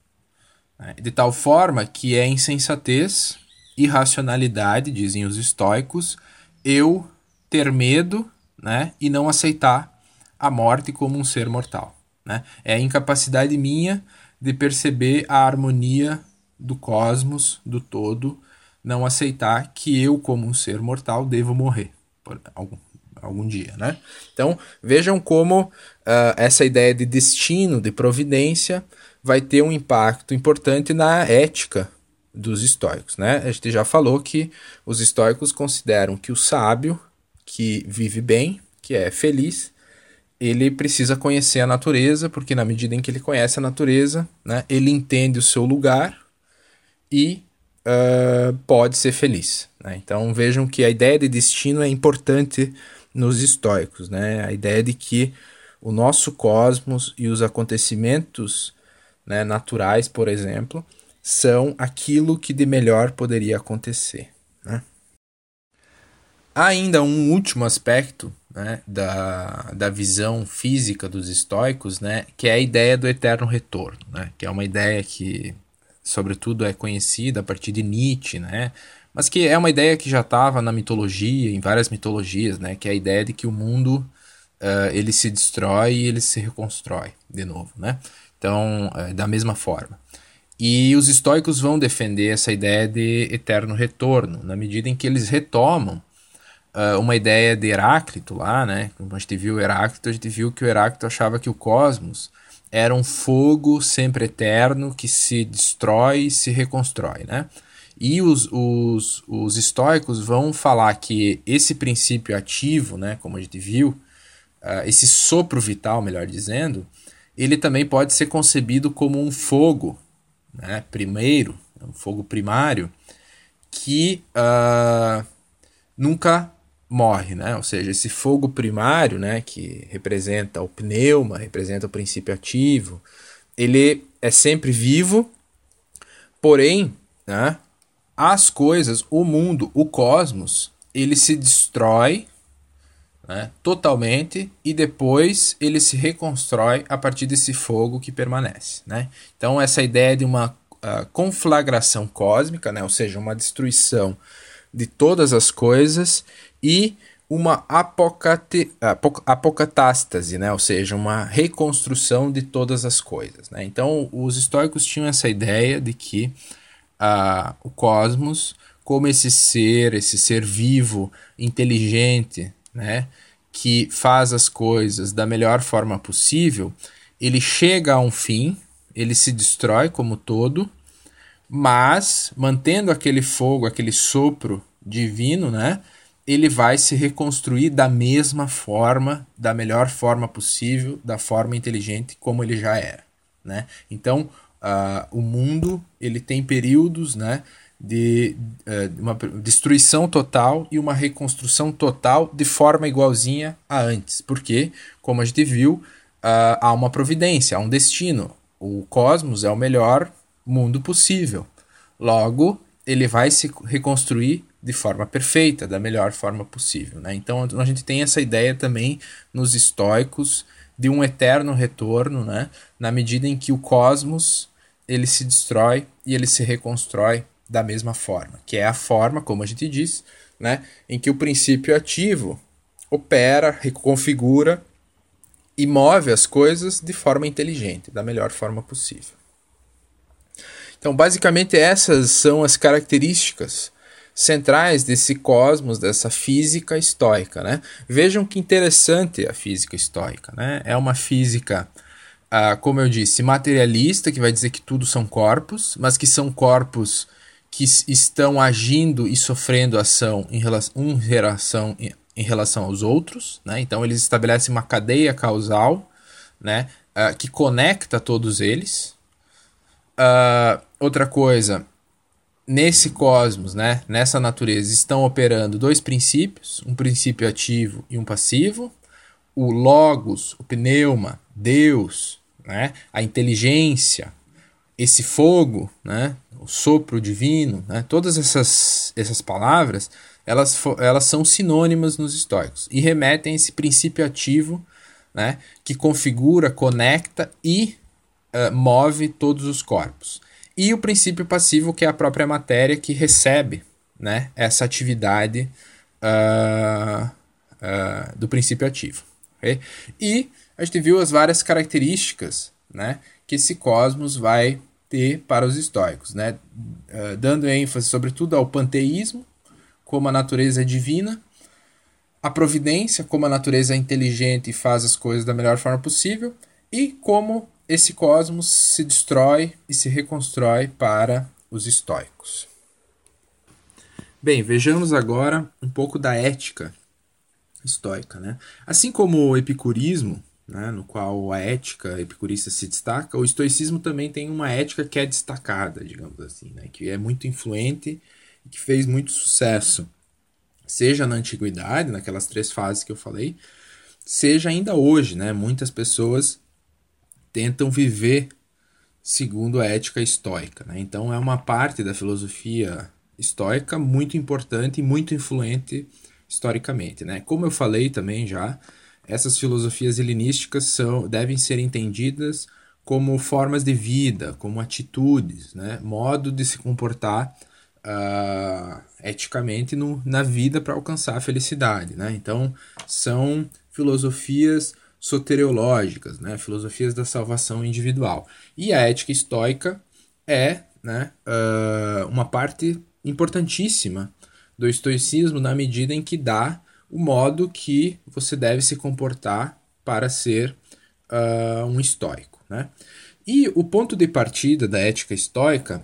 Speaker 1: Né? De tal forma que é insensatez, irracionalidade, dizem os estoicos, eu ter medo né, e não aceitar a morte como um ser mortal. Né? É a incapacidade minha de perceber a harmonia do cosmos, do todo, não aceitar que eu, como um ser mortal, devo morrer por algum, algum dia, né? Então, vejam como uh, essa ideia de destino, de providência, vai ter um impacto importante na ética dos estoicos, né? A gente já falou que os estoicos consideram que o sábio que vive bem, que é feliz, ele precisa conhecer a natureza, porque na medida em que ele conhece a natureza, né, ele entende o seu lugar e uh, pode ser feliz. Né? Então vejam que a ideia de destino é importante nos estoicos, né? a ideia de que o nosso cosmos e os acontecimentos né, naturais, por exemplo, são aquilo que de melhor poderia acontecer. Né? Ainda um último aspecto né, da, da visão física dos estoicos, né, que é a ideia do eterno retorno, né, que é uma ideia que, sobretudo, é conhecida a partir de Nietzsche, né, mas que é uma ideia que já estava na mitologia, em várias mitologias, né, que é a ideia de que o mundo uh, ele se destrói e ele se reconstrói de novo, né, então, uh, da mesma forma. E os estoicos vão defender essa ideia de eterno retorno, na medida em que eles retomam uh, uma ideia de Heráclito lá, né? Quando a gente viu Heráclito, a gente viu que o Heráclito achava que o cosmos era um fogo sempre eterno que se destrói e se reconstrói, né? E os, os, os estoicos vão falar que esse princípio ativo, né, como a gente viu, uh, esse sopro vital, melhor dizendo, ele também pode ser concebido como um fogo, né, primeiro, um fogo primário, que uh, nunca morre, né? Ou seja, esse fogo primário, né, que representa o pneuma, representa o princípio ativo, ele é sempre vivo, porém, né, as coisas, o mundo, o cosmos, ele se destrói né, totalmente e depois ele se reconstrói a partir desse fogo que permanece. Né? Então, essa ideia de uma uh, conflagração cósmica, né, ou seja, uma destruição de todas as coisas e uma apocate, apocatástase, né? ou seja, uma reconstrução de todas as coisas. Né? Então, os históricos tinham essa ideia de que uh, o cosmos, como esse ser, esse ser vivo, inteligente, né? Que faz as coisas da melhor forma possível, ele chega a um fim, ele se destrói como todo, mas mantendo aquele fogo, aquele sopro divino, né? ele vai se reconstruir da mesma forma, da melhor forma possível, da forma inteligente como ele já era, né? Então, uh, o mundo ele tem períodos, né, de uh, uma destruição total e uma reconstrução total de forma igualzinha a antes, porque, como a gente viu, uh, há uma providência, há um destino. O cosmos é o melhor mundo possível. Logo, ele vai se reconstruir de forma perfeita, da melhor forma possível. Né? Então a gente tem essa ideia também nos estoicos de um eterno retorno, né? na medida em que o cosmos ele se destrói e ele se reconstrói da mesma forma, que é a forma, como a gente diz, né? em que o princípio ativo opera, reconfigura e move as coisas de forma inteligente, da melhor forma possível. Então, basicamente, essas são as características centrais desse cosmos, dessa física estoica. Né? Vejam que interessante a física estoica. Né? É uma física, ah, como eu disse, materialista, que vai dizer que tudo são corpos, mas que são corpos que estão agindo e sofrendo ação em relação, um relação, em relação aos outros. Né? Então, eles estabelecem uma cadeia causal né? Uh, que conecta todos eles. Uh, outra coisa, nesse cosmos, né, nessa natureza, estão operando dois princípios, um princípio ativo e um passivo. O logos, o pneuma, Deus, né, a inteligência, esse fogo, né, o sopro divino, né, todas essas, essas palavras, elas, elas são sinônimas nos estoicos e remetem a esse princípio ativo né, que configura, conecta e uh, move todos os corpos. E o princípio passivo, que é a própria matéria que recebe né, essa atividade uh, uh, do princípio ativo. Okay? E a gente viu as várias características né, que esse cosmos vai ter para os estoicos, né? Uh, dando ênfase sobretudo ao panteísmo, como a natureza é divina, a providência, como a natureza é inteligente e faz as coisas da melhor forma possível, e como esse cosmos se destrói e se reconstrói para os estoicos. Bem, vejamos agora um pouco da ética estoica. Né? Assim como o epicurismo, né, no qual a ética epicurista se destaca, o estoicismo também tem uma ética que é destacada, digamos assim, né, que é muito influente e que fez muito sucesso seja na antiguidade, naquelas três fases que eu falei, seja ainda hoje, né? Muitas pessoas tentam viver segundo a ética estoica, né? Então é uma parte da filosofia estoica muito importante e muito influente historicamente, né? Como eu falei também já, essas filosofias helenísticas são devem ser entendidas como formas de vida, como atitudes, né? Modo de se comportar uh, eticamente no, na vida para alcançar a felicidade. Né? Então, são filosofias soteriológicas, né? filosofias da salvação individual. E a ética estoica é né, uh, uma parte importantíssima do estoicismo na medida em que dá o modo que você deve se comportar para ser uh, um estoico. Né? E o ponto de partida da ética estoica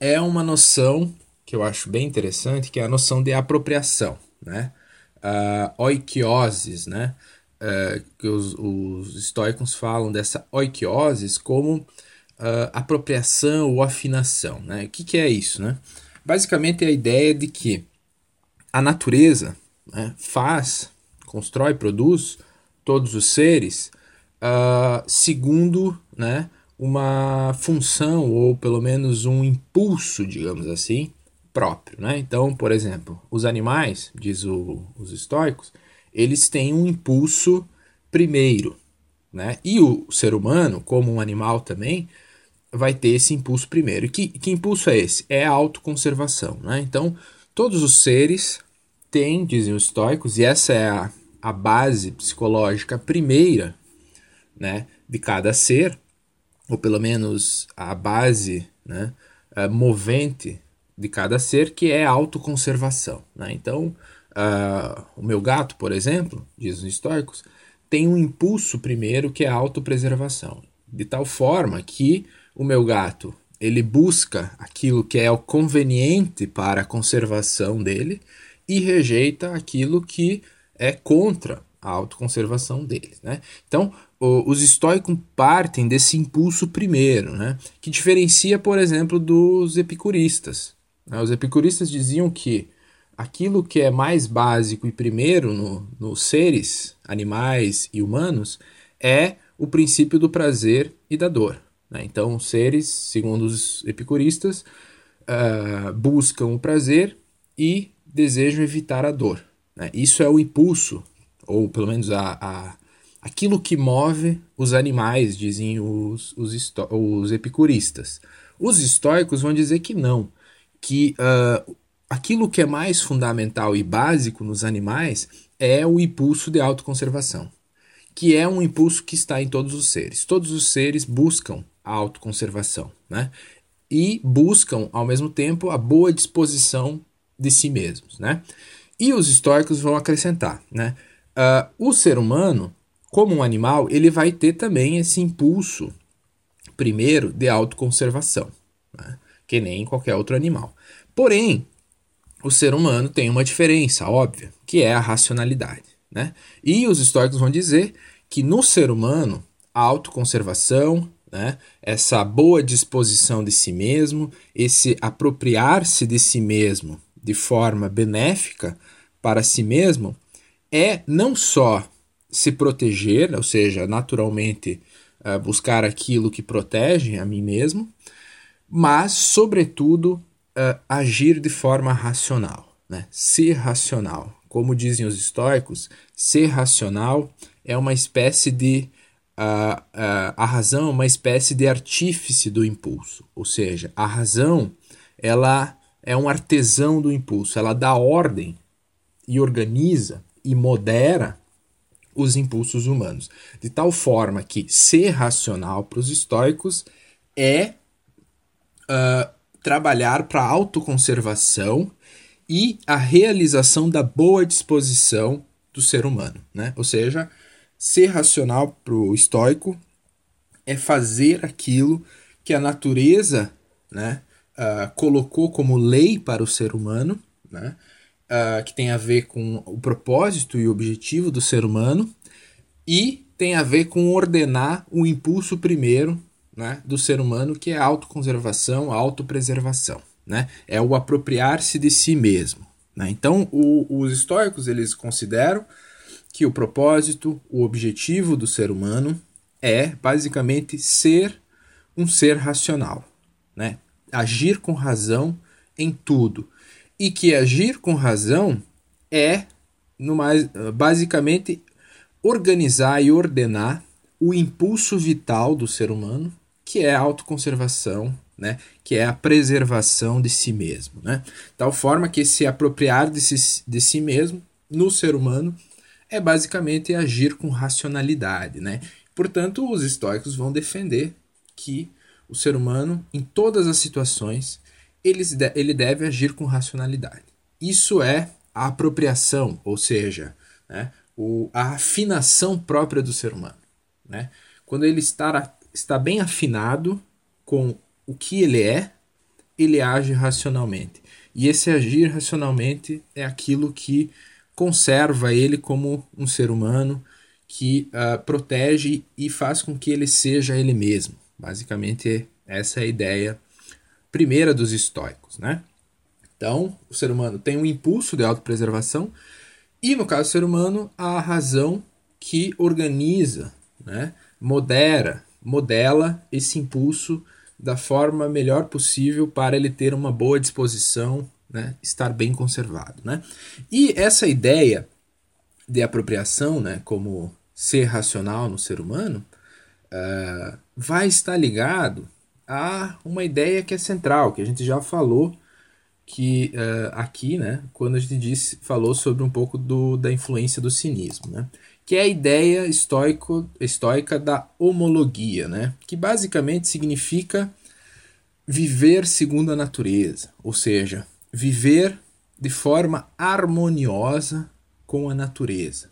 Speaker 1: é uma noção que eu acho bem interessante, que é a noção de apropriação, né? Uh, oikiosis, né? Uh, que os, os estoicos falam dessa oikiosis como uh, apropriação ou afinação, né? O que, que é isso, né? Basicamente é a ideia de que a natureza né, faz, constrói, produz todos os seres uh, segundo né, uma função ou pelo menos um impulso, digamos assim, próprio. Né? Então, por exemplo, os animais, diz o, os estoicos, eles têm um impulso primeiro. Né? E o ser humano, como um animal também, vai ter esse impulso primeiro. Que, que impulso é esse? É a autoconservação. Né? Então, todos os seres têm, dizem os estoicos, e essa é a, a base psicológica primeira né, de cada ser, ou pelo menos a base né, movente de cada ser, que é a autoconservação. Né? Então, uh, o meu gato, por exemplo, diz os históricos, tem um impulso primeiro que é a autopreservação, de tal forma que o meu gato ele busca aquilo que é o conveniente para a conservação dele e rejeita aquilo que é contra a autoconservação dele. Né? Então, os estoicos partem desse impulso primeiro, né? que diferencia, por exemplo, dos epicuristas. Né? Os epicuristas diziam que aquilo que é mais básico e primeiro nos no seres, animais e humanos, é o princípio do prazer e da dor. Né? Então, os seres, segundo os epicuristas, uh, buscam o prazer e desejam evitar a dor. Né? Isso é o impulso, ou pelo menos a, a aquilo que move os animais, dizem os, os, os epicuristas. Os estoicos vão dizer que não, que uh, aquilo que é mais fundamental e básico nos animais é o impulso de autoconservação, que é um impulso que está em todos os seres. Todos os seres buscam a autoconservação. Né? e buscam, ao mesmo tempo, a boa disposição de si mesmos. Né? E os estoicos vão acrescentar, né? Uh, o ser humano, como um animal, ele vai ter também esse impulso, primeiro, de autoconservação, né? que nem qualquer outro animal. Porém, o ser humano tem uma diferença óbvia, que é a racionalidade. Né? E os estoicos vão dizer que no ser humano, a autoconservação, né, essa boa disposição de si mesmo, esse apropriar-se de si mesmo de forma benéfica para si mesmo é não só se proteger, ou seja, naturalmente uh, buscar aquilo que protege a mim mesmo, mas, sobretudo, uh, agir de forma racional, né? ser racional. Como dizem os estoicos, ser racional é uma espécie de. Uh, a razão é uma espécie de artífice do impulso, ou seja, a razão ela é um artesão do impulso, ela dá ordem e organiza e modera os impulsos humanos, de tal forma que ser racional para os estoicos é uh, trabalhar para a autoconservação e a realização da boa disposição do ser humano, né? Ou seja, ser racional para o estoico é fazer aquilo que a natureza, né, uh, colocou como lei para o ser humano, né, uh, que tem a ver com o propósito e o objetivo do ser humano, e tem a ver com ordenar o impulso primeiro né, do ser humano, que é a autoconservação, a autopreservação. Né? É o apropriar-se de si mesmo. Né? Então, o, os históricos eles consideram que o propósito, o objetivo do ser humano é basicamente ser um ser racional, né? Agir com razão em tudo. E que agir com razão é, no mais, basicamente, organizar e ordenar o impulso vital do ser humano, que é a autoconservação, né? que é a preservação de si mesmo. Né? Tal forma que se apropriar de si, de si mesmo no ser humano é basicamente agir com racionalidade. Né? Portanto, os estoicos vão defender que o ser humano, em todas as situações, ele, deve agir com racionalidade. Isso é a apropriação, ou seja, né, o, a afinação própria do ser humano. Né? Quando ele está, está bem afinado com o que ele é, ele age racionalmente. E esse agir racionalmente é aquilo que conserva ele como um ser humano que uh, protege e faz com que ele seja ele mesmo. Basicamente, essa é a ideia primeira dos estoicos, né? Então, o ser humano tem um impulso de autopreservação e, no caso do ser humano, a razão que organiza, né? modera, modela esse impulso da forma melhor possível para ele ter uma boa disposição, né? estar bem conservado. Né? E essa ideia de apropriação, né? como ser racional no ser humano, uh, vai estar ligado a uma ideia que é central, que a gente já falou que uh, aqui, né, quando a gente disse, falou sobre um pouco do, da influência do cinismo, né, que é a ideia estoico, estoica da homologia, né, que basicamente significa viver segundo a natureza, ou seja, viver de forma harmoniosa com a natureza.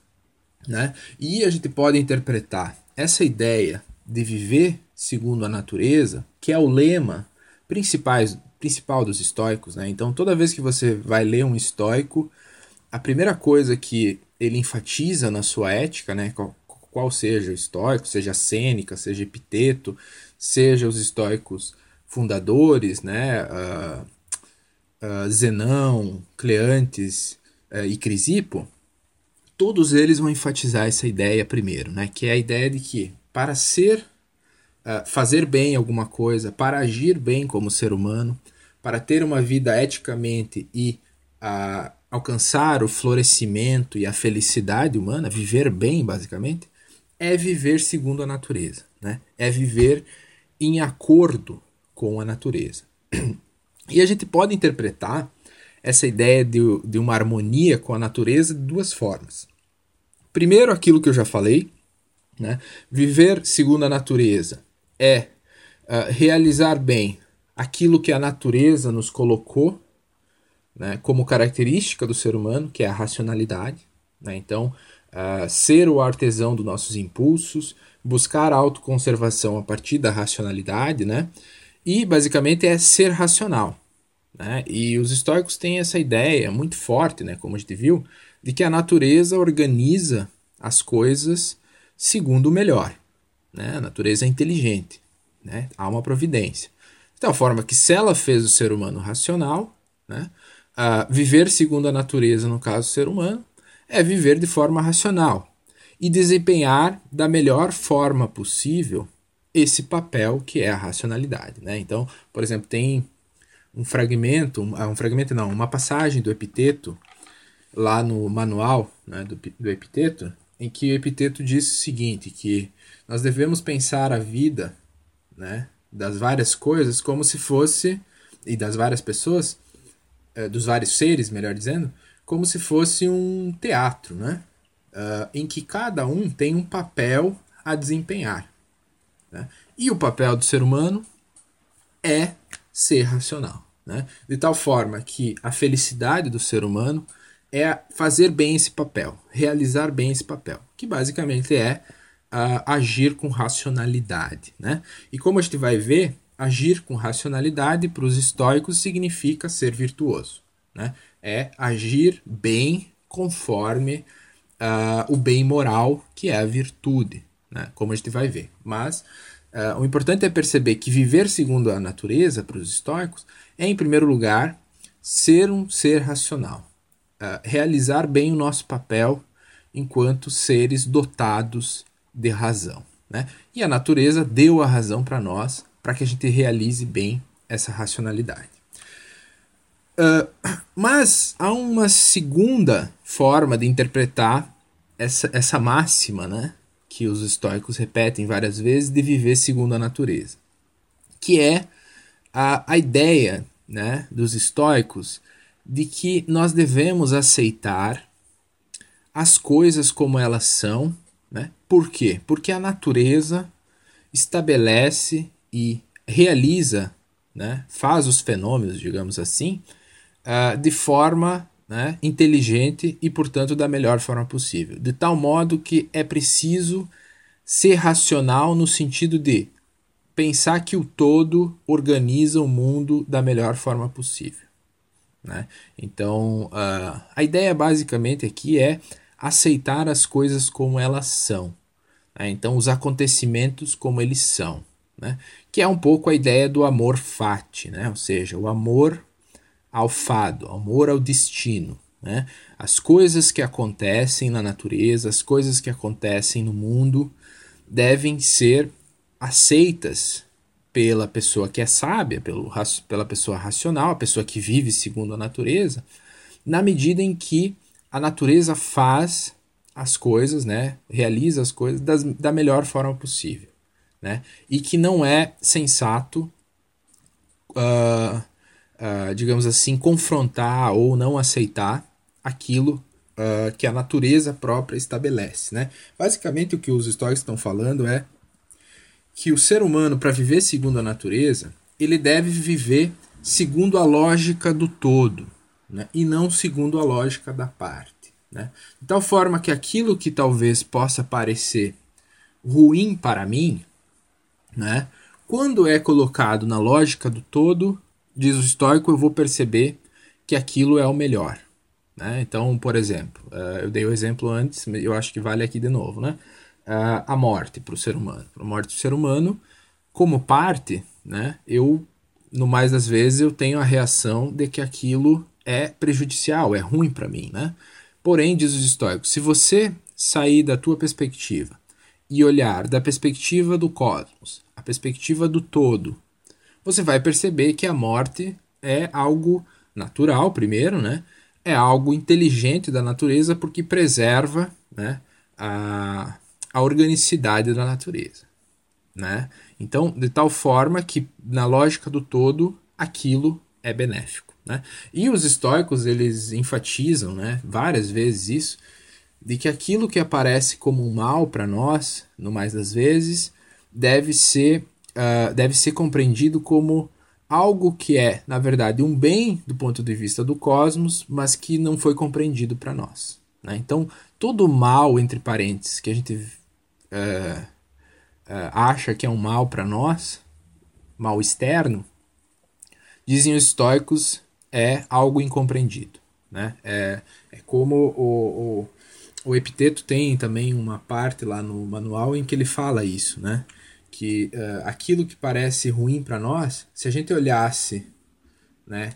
Speaker 1: Né? E a gente pode interpretar essa ideia de viver segundo a natureza, que é o lema principais, principal dos estoicos. Né? Então, toda vez que você vai ler um estoico, a primeira coisa que ele enfatiza na sua ética, né, qual, qual seja o estoico, seja Sêneca, seja Epiteto, seja os estoicos fundadores, né, uh, uh, Zenão, Cleantes uh, e Crisipo, todos eles vão enfatizar essa ideia primeiro, né, que é a ideia de que para ser uh, fazer bem alguma coisa, para agir bem como ser humano, para ter uma vida eticamente e uh, alcançar o florescimento e a felicidade humana, viver bem, basicamente, é viver segundo a natureza, né? é viver em acordo com a natureza. E a gente pode interpretar essa ideia de, de uma harmonia com a natureza de duas formas. Primeiro, aquilo que eu já falei, né? viver segundo a natureza é uh, realizar bem aquilo que a natureza nos colocou né, como característica do ser humano, que é a racionalidade. Né? Então, uh, ser o artesão dos nossos impulsos, buscar a autoconservação a partir da racionalidade, né? e basicamente é ser racional. Né? E os estoicos têm essa ideia muito forte, né, como a gente viu, de que a natureza organiza as coisas segundo o melhor. Né? A natureza é inteligente, né? há uma providência. De tal forma que, se ela fez o ser humano racional, né? Uh, viver segundo a natureza, no caso do ser humano, é viver de forma racional e desempenhar da melhor forma possível esse papel que é a racionalidade. Né? Então, por exemplo, tem um fragmento, um, ah, um fragmento não, uma passagem do Epiteto lá no manual né, do, do Epiteto, em que o Epiteto diz o seguinte, que nós devemos pensar a vida né, das várias coisas como se fosse, e das várias pessoas, eh, dos vários seres, melhor dizendo, como se fosse um teatro, né? Uh, em que cada um tem um papel a desempenhar. Né? E o papel do ser humano é ser racional. Né? De tal forma que a felicidade do ser humano é fazer bem esse papel, realizar bem esse papel, que basicamente é uh, agir com racionalidade. Né? E como a gente vai ver, agir com racionalidade para os estoicos significa ser virtuoso. Né? É agir bem conforme uh, o bem moral, que é a virtude, né? como a gente vai ver. Mas uh, o importante é perceber que viver segundo a natureza, para os estoicos, é, em primeiro lugar, ser um ser racional. Uh, realizar bem o nosso papel enquanto seres dotados de razão. Né? E a natureza deu a razão para nós para que a gente realize bem essa racionalidade. Uh, mas há uma segunda forma de interpretar essa, essa máxima, né, que os estoicos repetem várias vezes, de viver segundo a natureza, que é a, a ideia né, dos estoicos de que nós devemos aceitar as coisas como elas são. Né? Por quê? Porque a natureza estabelece e realiza, né, faz os fenômenos, digamos assim, uh, de forma né, inteligente e, portanto, da melhor forma possível. De tal modo que é preciso ser racional no sentido de pensar que o todo organiza o mundo da melhor forma possível. Né? Então, uh, a ideia basicamente aqui é aceitar as coisas como elas são. Né? Então, os acontecimentos como eles são. Né? Que é um pouco a ideia do amor fati, né? ou seja, o amor ao fado, amor ao destino. Né? As coisas que acontecem na natureza, as coisas que acontecem no mundo, devem ser aceitas pela pessoa que é sábia, pelo, pela pessoa racional, a pessoa que vive segundo a natureza, na medida em que a natureza faz as coisas, né, realiza as coisas das, da melhor forma possível. Né, e que não é sensato, uh, uh, digamos assim, confrontar ou não aceitar aquilo uh, que a natureza própria estabelece. Né? Basicamente, o que os estoicos estão falando é que o ser humano, para viver segundo a natureza, ele deve viver segundo a lógica do todo, né? e não segundo a lógica da parte. Né? De tal forma que aquilo que talvez possa parecer ruim para mim, né? quando é colocado na lógica do todo, diz o estoico, eu vou perceber que aquilo é o melhor. Né? Então, por exemplo, uh, eu dei o exemplo antes, eu acho que vale aqui de novo, né? Uh, a morte para o ser humano. A morte do ser humano, como parte, né? eu, no mais das vezes, eu tenho a reação de que aquilo é prejudicial, é ruim para mim. Né? Porém, diz os estoicos, se você sair da tua perspectiva e olhar da perspectiva do cosmos, a perspectiva do todo, você vai perceber que a morte é algo natural, primeiro, né? É algo inteligente da natureza porque preserva né, a, a organicidade da natureza. Né? Então, de tal forma que, na lógica do todo, aquilo é benéfico. Né? E os estoicos eles enfatizam né, várias vezes isso, de que aquilo que aparece como um mal para nós, no mais das vezes, deve ser uh, deve ser compreendido como algo que é, na verdade, um bem do ponto de vista do cosmos, mas que não foi compreendido para nós. Né? Então, todo mal, entre parênteses, que a gente uh, uh, acha que é um mal para nós, mal externo, dizem os estoicos, é algo incompreendido. Né? É, é como o, o, o Epiteto tem também uma parte lá no manual em que ele fala isso, né? que uh, aquilo que parece ruim para nós, se a gente olhasse, né,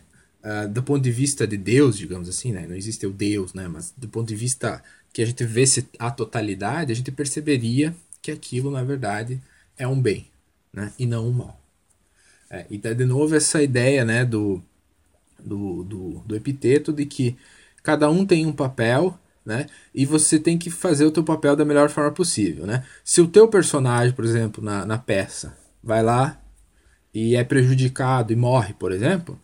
Speaker 1: do ponto de vista de Deus, digamos assim, né, não existe o Deus, né, mas do ponto de vista que a gente vê a totalidade, a gente perceberia que aquilo, na verdade, é um bem, né, e não um mal. É, e de novo essa ideia, né, do, do, do, do epiteto de que cada um tem um papel né? E você tem que fazer o teu papel da melhor forma possível, né? Se o teu personagem, por exemplo, na, na peça, vai lá e é prejudicado e morre, por exemplo,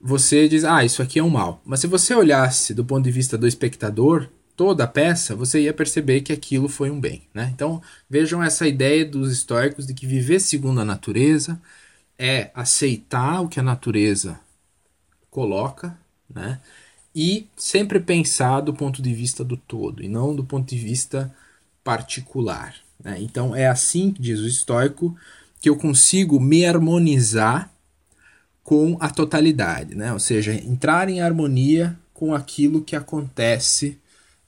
Speaker 1: você diz, ah, isso aqui é um mal. Mas se você olhasse do ponto de vista do espectador, toda a peça, você ia perceber que aquilo foi um bem, né? Então, vejam essa ideia dos estoicos de que viver segundo a natureza é aceitar o que a natureza coloca, né? e sempre pensar do ponto de vista do todo e não do ponto de vista particular. Né? Então é assim, diz o estoico, que eu consigo me harmonizar com a totalidade, né? ou seja, entrar em harmonia com aquilo que acontece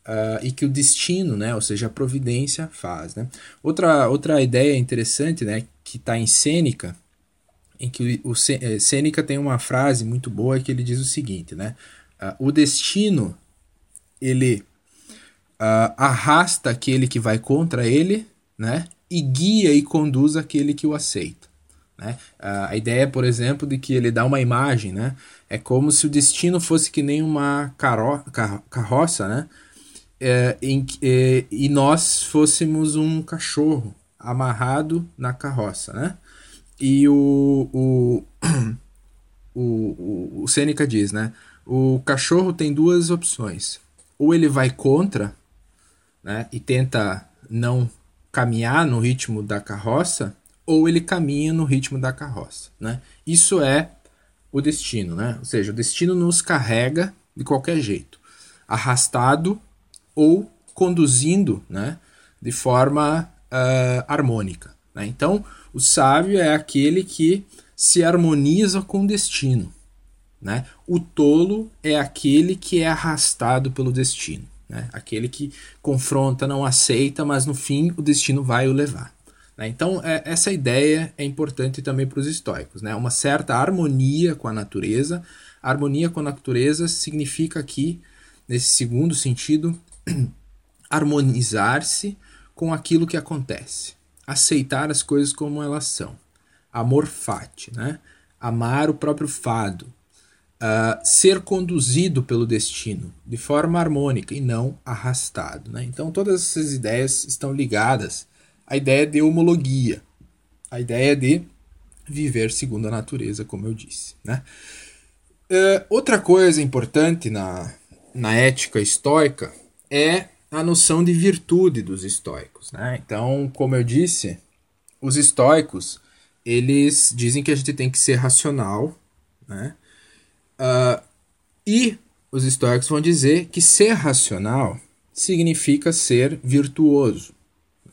Speaker 1: uh, e que o destino, né? ou seja, a providência faz. Né? Outra, outra ideia interessante né? que está em Sêneca, em que o, eh, Sêneca tem uma frase muito boa que ele diz o seguinte, né? Uh, o destino ele uh, arrasta aquele que vai contra ele, né? E guia e conduz aquele que o aceita. Né? A ideia, por exemplo, de que ele dá uma imagem, né? É como se o destino fosse que nem uma carro car carroça, né? É, em, é, e nós fôssemos um cachorro amarrado na carroça, né? E o, o, <clears throat> o, o, o Sêneca diz, né? O cachorro tem duas opções. Ou ele vai contra né, e tenta não caminhar no ritmo da carroça, ou ele caminha no ritmo da carroça. Né? Isso é o destino, né? ou seja, o destino nos carrega de qualquer jeito, arrastado ou conduzindo né, de forma uh, harmônica. Né? Então, o sábio é aquele que se harmoniza com o destino. Né? O tolo é aquele que é arrastado pelo destino, né? aquele que confronta, não aceita, mas no fim o destino vai o levar. Né? Então, é, essa ideia é importante também para os estoicos. Né? Uma certa harmonia com a natureza. A harmonia com a natureza significa aqui, nesse segundo sentido, harmonizar-se com aquilo que acontece, aceitar as coisas como elas são. Amor fati, né? amar o próprio fado, uh, ser conduzido pelo destino de forma harmônica e não arrastado. Né? Então, todas essas ideias estão ligadas à ideia de homologia, à ideia de viver segundo a natureza, como eu disse. Né? Uh, outra coisa importante na, na ética estoica é a noção de virtude dos estoicos. Né? Então, como eu disse, os estoicos eles dizem que a gente tem que ser racional, né? Uh, e os estoicos vão dizer que ser racional significa ser virtuoso.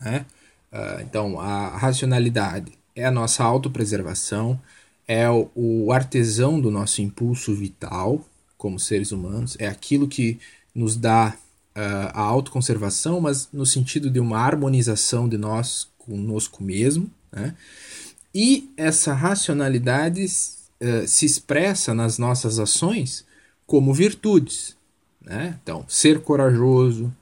Speaker 1: Né? Uh, então, a racionalidade é a nossa autopreservação, é o, o artesão do nosso impulso vital como seres humanos, é aquilo que nos dá uh, a autoconservação, mas no sentido de uma harmonização de nós conosco mesmo. Né? E essa racionalidade uh, se expressa nas nossas ações como virtudes. Né? Então, ser corajoso,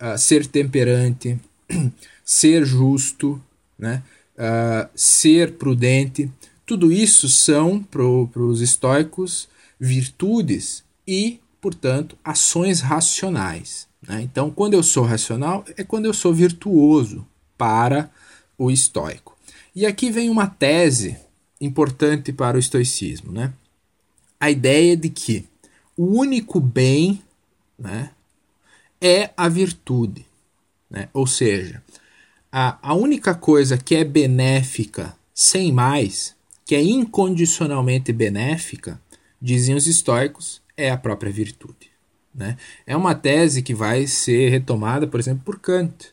Speaker 1: uh, ser temperante, <clears throat> ser justo, né? Uh, ser prudente, tudo isso são para os estoicos virtudes e, portanto, ações racionais. Né? Então, quando eu sou racional, é quando eu sou virtuoso para o estoico. E aqui vem uma tese importante para o estoicismo, né? A ideia de que o único bem, né, é a virtude, né? Ou seja, a, a única coisa que é benéfica sem mais que é incondicionalmente benéfica, dizem os estoicos, é a própria virtude. Né? É uma tese que vai ser retomada, por exemplo, por Kant.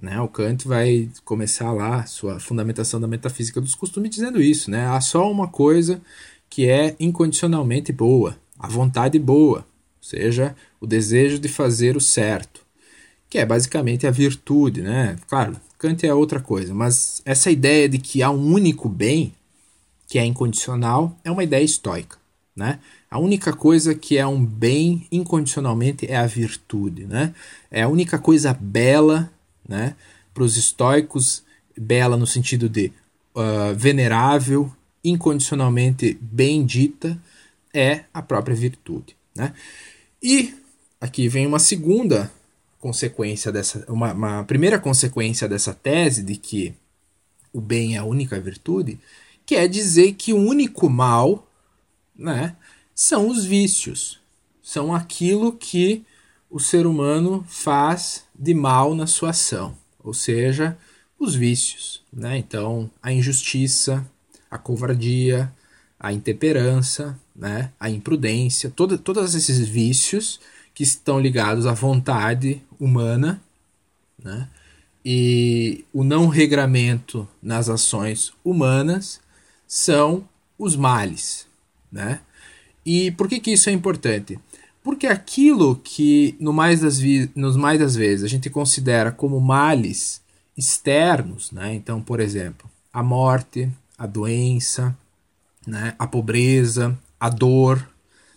Speaker 1: Né? O Kant vai começar lá sua fundamentação da metafísica dos costumes dizendo isso. Né? Há só uma coisa que é incondicionalmente boa, a vontade boa, ou seja, o desejo de fazer o certo, que é basicamente a virtude. Né? Claro, Kant é outra coisa, mas essa ideia de que há um único bem, que é incondicional, é uma ideia estoica. Né? A única coisa que é um bem incondicionalmente é a virtude. Né? É a única coisa bela né? para os estoicos, bela no sentido de uh, venerável, incondicionalmente bendita, é a própria virtude. Né? E aqui vem uma segunda consequência dessa, uma, uma primeira consequência dessa tese de que o bem é a única virtude, que é dizer que o único mal, né, são os vícios, são aquilo que o ser humano faz de mal na sua ação, ou seja, os vícios, né? Então, a injustiça, a covardia, a intemperança, né? a imprudência, todo, todos esses vícios que estão ligados à vontade humana, né? e o não regramento nas ações humanas são os males. Né? E por que, que isso é importante? Porque aquilo que no mais das, nos mais das vezes a gente considera como males externos, né? então, por exemplo, a morte, a doença, né? a pobreza, a dor,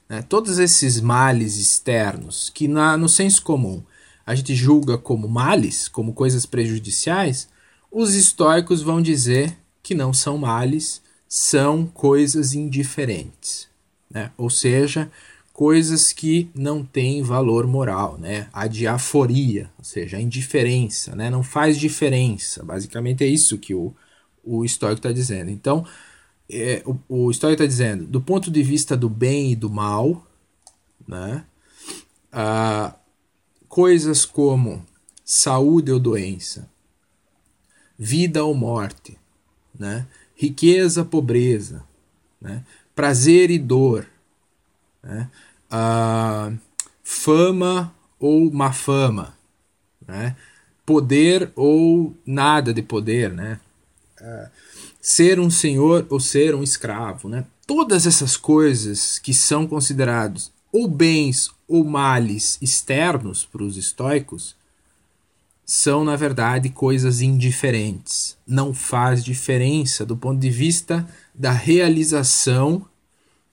Speaker 1: né? Todos esses males externos que na, no senso comum a gente julga como males, como coisas prejudiciais, os estoicos vão dizer que não são males, são coisas indiferentes. Né? Ou seja, coisas que não têm valor moral, né? A diaforia, ou seja, a indiferença, né? Não faz diferença. Basicamente é isso que o, o estoico está dizendo. Então, é, o, o Story está dizendo, do ponto de vista do bem e do mal, né, ah, coisas como saúde ou doença, vida ou morte, né, riqueza, pobreza, né, prazer e dor, né, fama ou má fama, né, poder ou nada de poder, né, ah, ser um senhor ou ser um escravo, né? Todas essas coisas que são considerados ou bens ou males externos para os estoicos são na verdade coisas indiferentes. Não faz diferença do ponto de vista da realização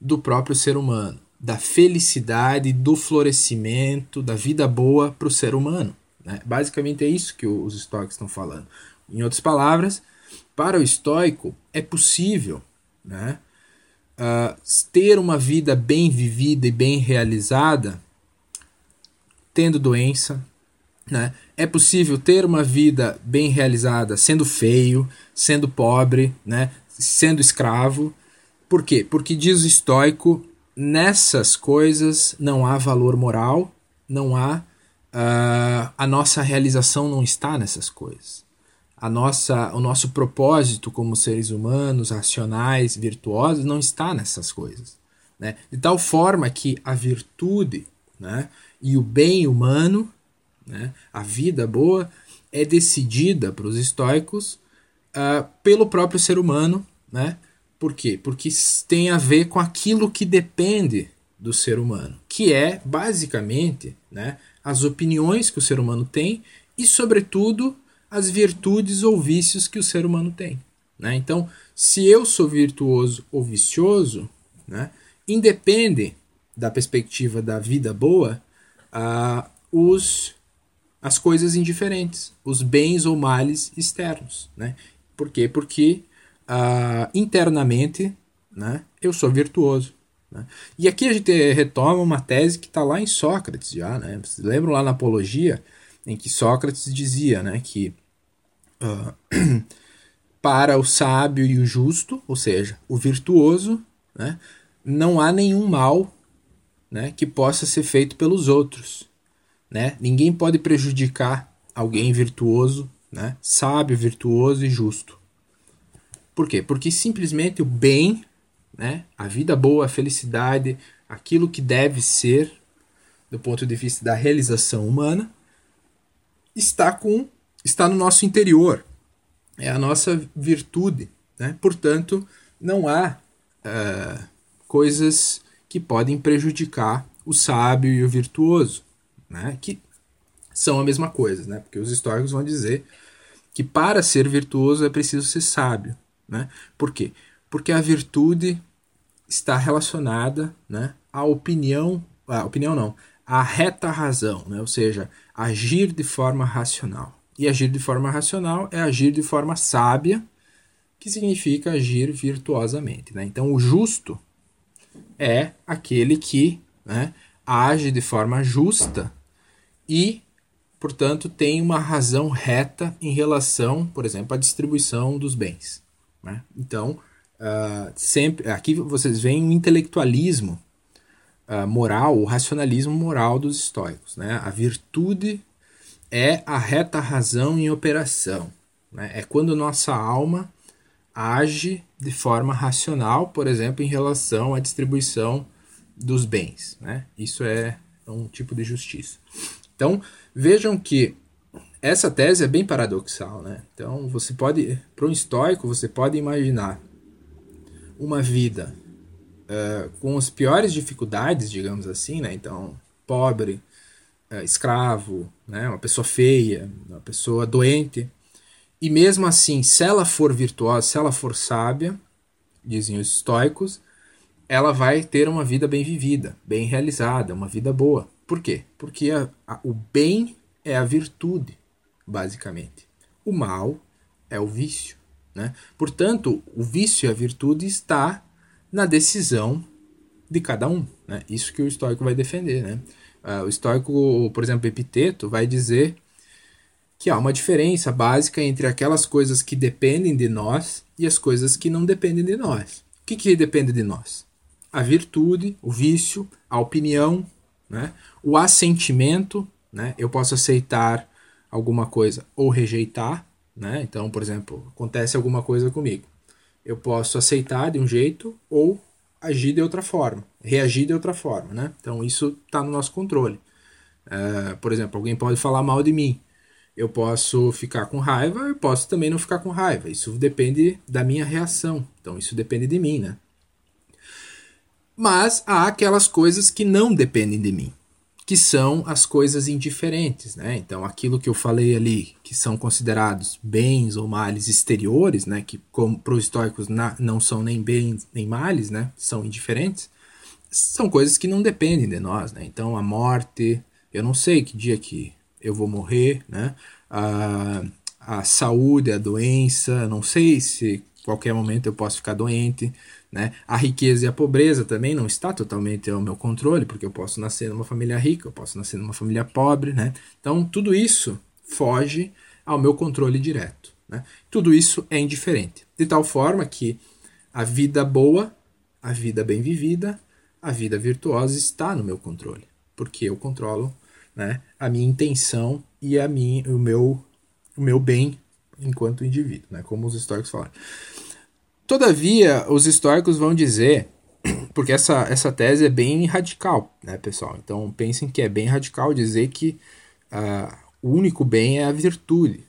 Speaker 1: do próprio ser humano, da felicidade, do florescimento, da vida boa para o ser humano. Né? Basicamente é isso que os estoicos estão falando. Em outras palavras, para o estoico, é possível né, uh, ter uma vida bem vivida e bem realizada tendo doença. Né? É possível ter uma vida bem realizada sendo feio, sendo pobre, né, sendo escravo. Por quê? Porque diz o estoico, nessas coisas não há valor moral, não há. Uh, a nossa realização não está nessas coisas a nossa, o nosso propósito como seres humanos, racionais, virtuosos, não está nessas coisas. Né? De tal forma que a virtude né, e o bem humano, né, a vida boa, é decidida para os estoicos uh, pelo próprio ser humano. Né? Por quê? Porque tem a ver com aquilo que depende do ser humano, que é basicamente né, as opiniões que o ser humano tem e, sobretudo, as virtudes ou vícios que o ser humano tem. Né? Então, se eu sou virtuoso ou vicioso, né, independe da perspectiva da vida boa, uh, os, as coisas indiferentes, os bens ou males externos. Né? Por quê? Porque uh, internamente né, eu sou virtuoso. Né? E aqui a gente retoma uma tese que está lá em Sócrates já. Né? Vocês lembram lá na Apologia, em que Sócrates dizia né, que uh, <clears throat> para o sábio e o justo, ou seja, o virtuoso, né, não há nenhum mal né, que possa ser feito pelos outros. Né? Ninguém pode prejudicar alguém virtuoso, né, sábio, virtuoso e justo. Por quê? Porque simplesmente o bem, né, a vida boa, a felicidade, aquilo que deve ser do ponto de vista da realização humana, está com está no nosso interior. É a nossa virtude. Né? Portanto, não há uh, coisas que podem prejudicar o sábio e o virtuoso, né? que são a mesma coisa, né? porque os históricos vão dizer que para ser virtuoso é preciso ser sábio. Né? Por quê? Porque a virtude está relacionada né, à opinião, à opinião não, à reta razão, né? ou seja, agir de forma racional. E agir de forma racional é agir de forma sábia, que significa agir virtuosamente. Né? Então, o justo é aquele que né, age de forma justa e, portanto, tem uma razão reta em relação, por exemplo, à distribuição dos bens. Né? Então, uh, sempre aqui vocês veem o intelectualismo uh, moral, o racionalismo moral dos estoicos. Né? A virtude é a reta razão em operação. Né? É quando nossa alma age de forma racional, por exemplo, em relação à distribuição dos bens. Né? Isso é um tipo de justiça. Então, vejam que essa tese é bem paradoxal. Né? Então, você pode, para um estoico, você pode imaginar uma vida uh, com as piores dificuldades, digamos assim, né? então, pobre, é, escravo, né, uma pessoa feia, uma pessoa doente. E mesmo assim, se ela for virtuosa, se ela for sábia, dizem os estoicos, ela vai ter uma vida bem vivida, bem realizada, uma vida boa. Por quê? Porque a, a, o bem é a virtude, basicamente. O mal é o vício. Né? Portanto, o vício e a virtude está na decisão de cada um. Né? Isso que o estoico vai defender. Né? Uh, o estoico, por exemplo, Epiteto, vai dizer que há uma diferença básica entre aquelas coisas que dependem de nós e as coisas que não dependem de nós. O que, que depende de nós? A virtude, o vício, a opinião, né? o assentimento. Né? Eu posso aceitar alguma coisa ou rejeitar. Né? Então, por exemplo, acontece alguma coisa comigo. Eu posso aceitar de um jeito ou agir de outra forma, reagir de outra forma, né? Então isso está no nosso controle. Uh, por exemplo, alguém pode falar mal de mim. Eu posso ficar com raiva, eu posso também não ficar com raiva. Isso depende da minha reação. Então isso depende de mim, né? Mas há aquelas coisas que não dependem de mim que são as coisas indiferentes, né? Então, aquilo que eu falei ali, que são considerados bens ou males exteriores, né? Que para os históricos na, não são nem bens nem males, né? São indiferentes. São coisas que não dependem de nós, né? Então, a morte, eu não sei que dia que eu vou morrer, né? A, a saúde, a doença, não sei se qualquer momento eu posso ficar doente, né? A riqueza e a pobreza também não está totalmente ao meu controle, porque eu posso nascer numa família rica, eu posso nascer numa família pobre, né? Então tudo isso foge ao meu controle direto. Né? Tudo isso é indiferente, de tal forma que a vida boa, a vida bem vivida, a vida virtuosa está no meu controle, porque eu controlo né, a minha intenção e a minha, o, meu, o meu bem enquanto indivíduo, né, como os históricos falaram. Todavia, os históricos vão dizer, <clears throat> porque essa, essa tese é bem radical, né, pessoal? Então pensem que é bem radical dizer que uh, o único bem é a virtude.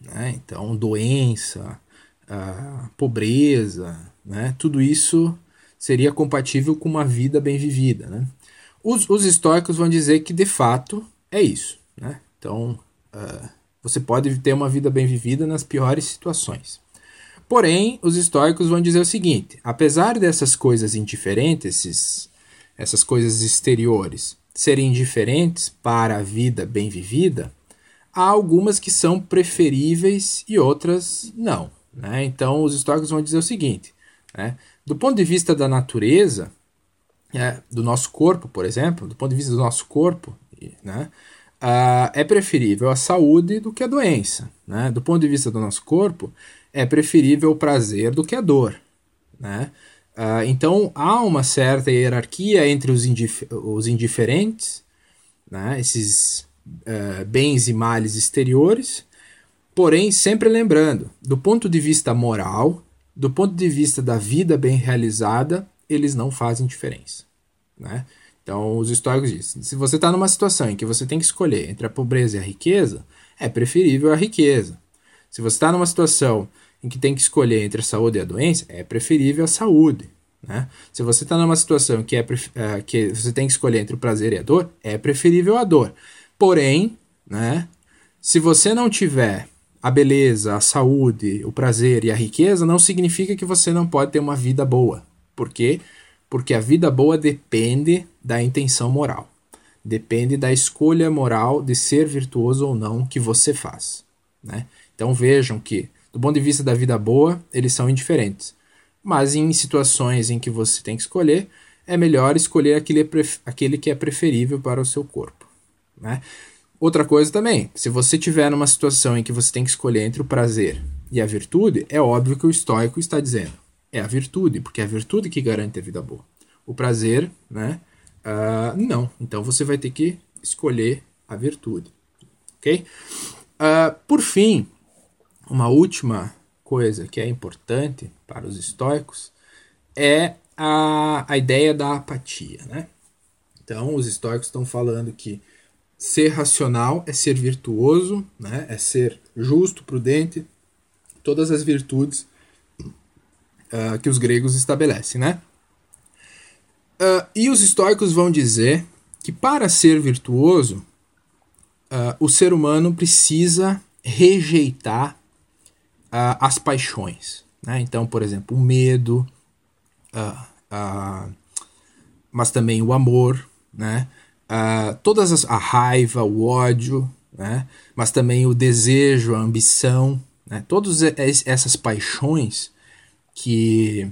Speaker 1: Né? Então, doença, uh, pobreza, né? tudo isso seria compatível com uma vida bem vivida. Né? Os, os históricos vão dizer que de fato é isso. Né? Então, uh, você pode ter uma vida bem vivida nas piores situações. Porém, os históricos vão dizer o seguinte: apesar dessas coisas indiferentes, essas coisas exteriores, serem indiferentes para a vida bem vivida, há algumas que são preferíveis e outras não. Né? Então, os históricos vão dizer o seguinte: né? do ponto de vista da natureza, é, do nosso corpo, por exemplo, do ponto de vista do nosso corpo, né? Uh, é preferível a saúde do que a doença. Né? Do ponto de vista do nosso corpo, é preferível o prazer do que a dor. Né? Uh, então há uma certa hierarquia entre os, indif os indiferentes, né? esses uh, bens e males exteriores, Porém, sempre lembrando, do ponto de vista moral, do ponto de vista da vida bem realizada, eles não fazem diferença. Né? Então, os estoicos dizem: se você está numa situação em que você tem que escolher entre a pobreza e a riqueza, é preferível a riqueza. Se você está numa situação em que tem que escolher entre a saúde e a doença, é preferível a saúde. Né? Se você está numa situação que, é, uh, que você tem que escolher entre o prazer e a dor, é preferível a dor. Porém, né, se você não tiver a beleza, a saúde, o prazer e a riqueza, não significa que você não pode ter uma vida boa. Por quê? Porque a vida boa depende da intenção moral. Depende da escolha moral de ser virtuoso ou não que você faz. Né? Então vejam que, do ponto de vista da vida boa, eles são indiferentes mas em situações em que você tem que escolher, é melhor escolher aquele, aquele que é preferível para o seu corpo. Né? Outra coisa também, se você tiver numa situação em que você tem que escolher entre o prazer e a virtude, é óbvio que o estoico está dizendo é a virtude, porque é a virtude que garante a vida boa. O prazer, né? Uh, não. Então você vai ter que escolher a virtude. Ok? Uh, por fim, uma última coisa que é importante para os estoicos é a, a ideia da apatia. Né? Então, os estoicos estão falando que ser racional é ser virtuoso, né? é ser justo, prudente, todas as virtudes uh, que os gregos estabelecem. Né? Uh, e os estoicos vão dizer que para ser virtuoso, uh, o ser humano precisa rejeitar uh, as paixões. Né? Então, por exemplo, o medo, uh, uh, mas também o amor, né? todas as, a raiva, o ódio, né? mas também o desejo, a ambição, né? todas essas paixões que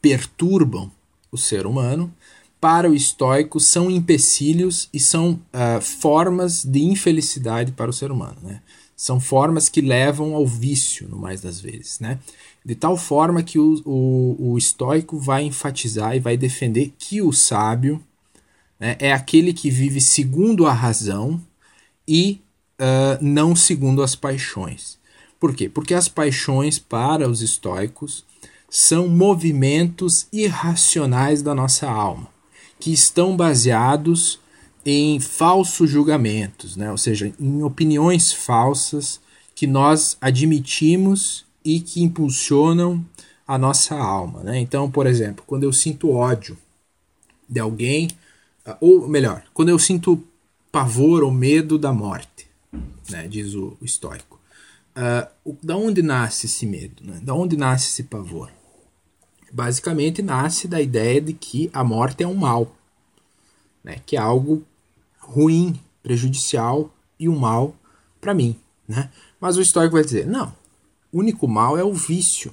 Speaker 1: perturbam o ser humano, para o estoico são empecilhos e são uh, formas de infelicidade para o ser humano. Né? São formas que levam ao vício, no mais das vezes, né? De tal forma que o, o, o estoico vai enfatizar e vai defender que o sábio né, é aquele que vive segundo a razão e uh, não segundo as paixões. Por quê? Porque as paixões, para os estoicos, são movimentos irracionais da nossa alma, que estão baseados em falsos julgamentos, né? ou seja, em opiniões falsas que nós admitimos e que impulsionam a nossa alma. Né? Então, por exemplo, quando eu sinto ódio de alguém, ah, ou melhor, quando eu sinto pavor ou medo da morte, né? diz o, o estoico. Uh, da onde nasce esse medo? Né? Da onde nasce esse pavor? Basicamente nasce da ideia de que a morte é um mal, né? que é algo ruim, prejudicial e um mal para mim, né? Mas o estoico vai dizer: não, o único mal é o vício.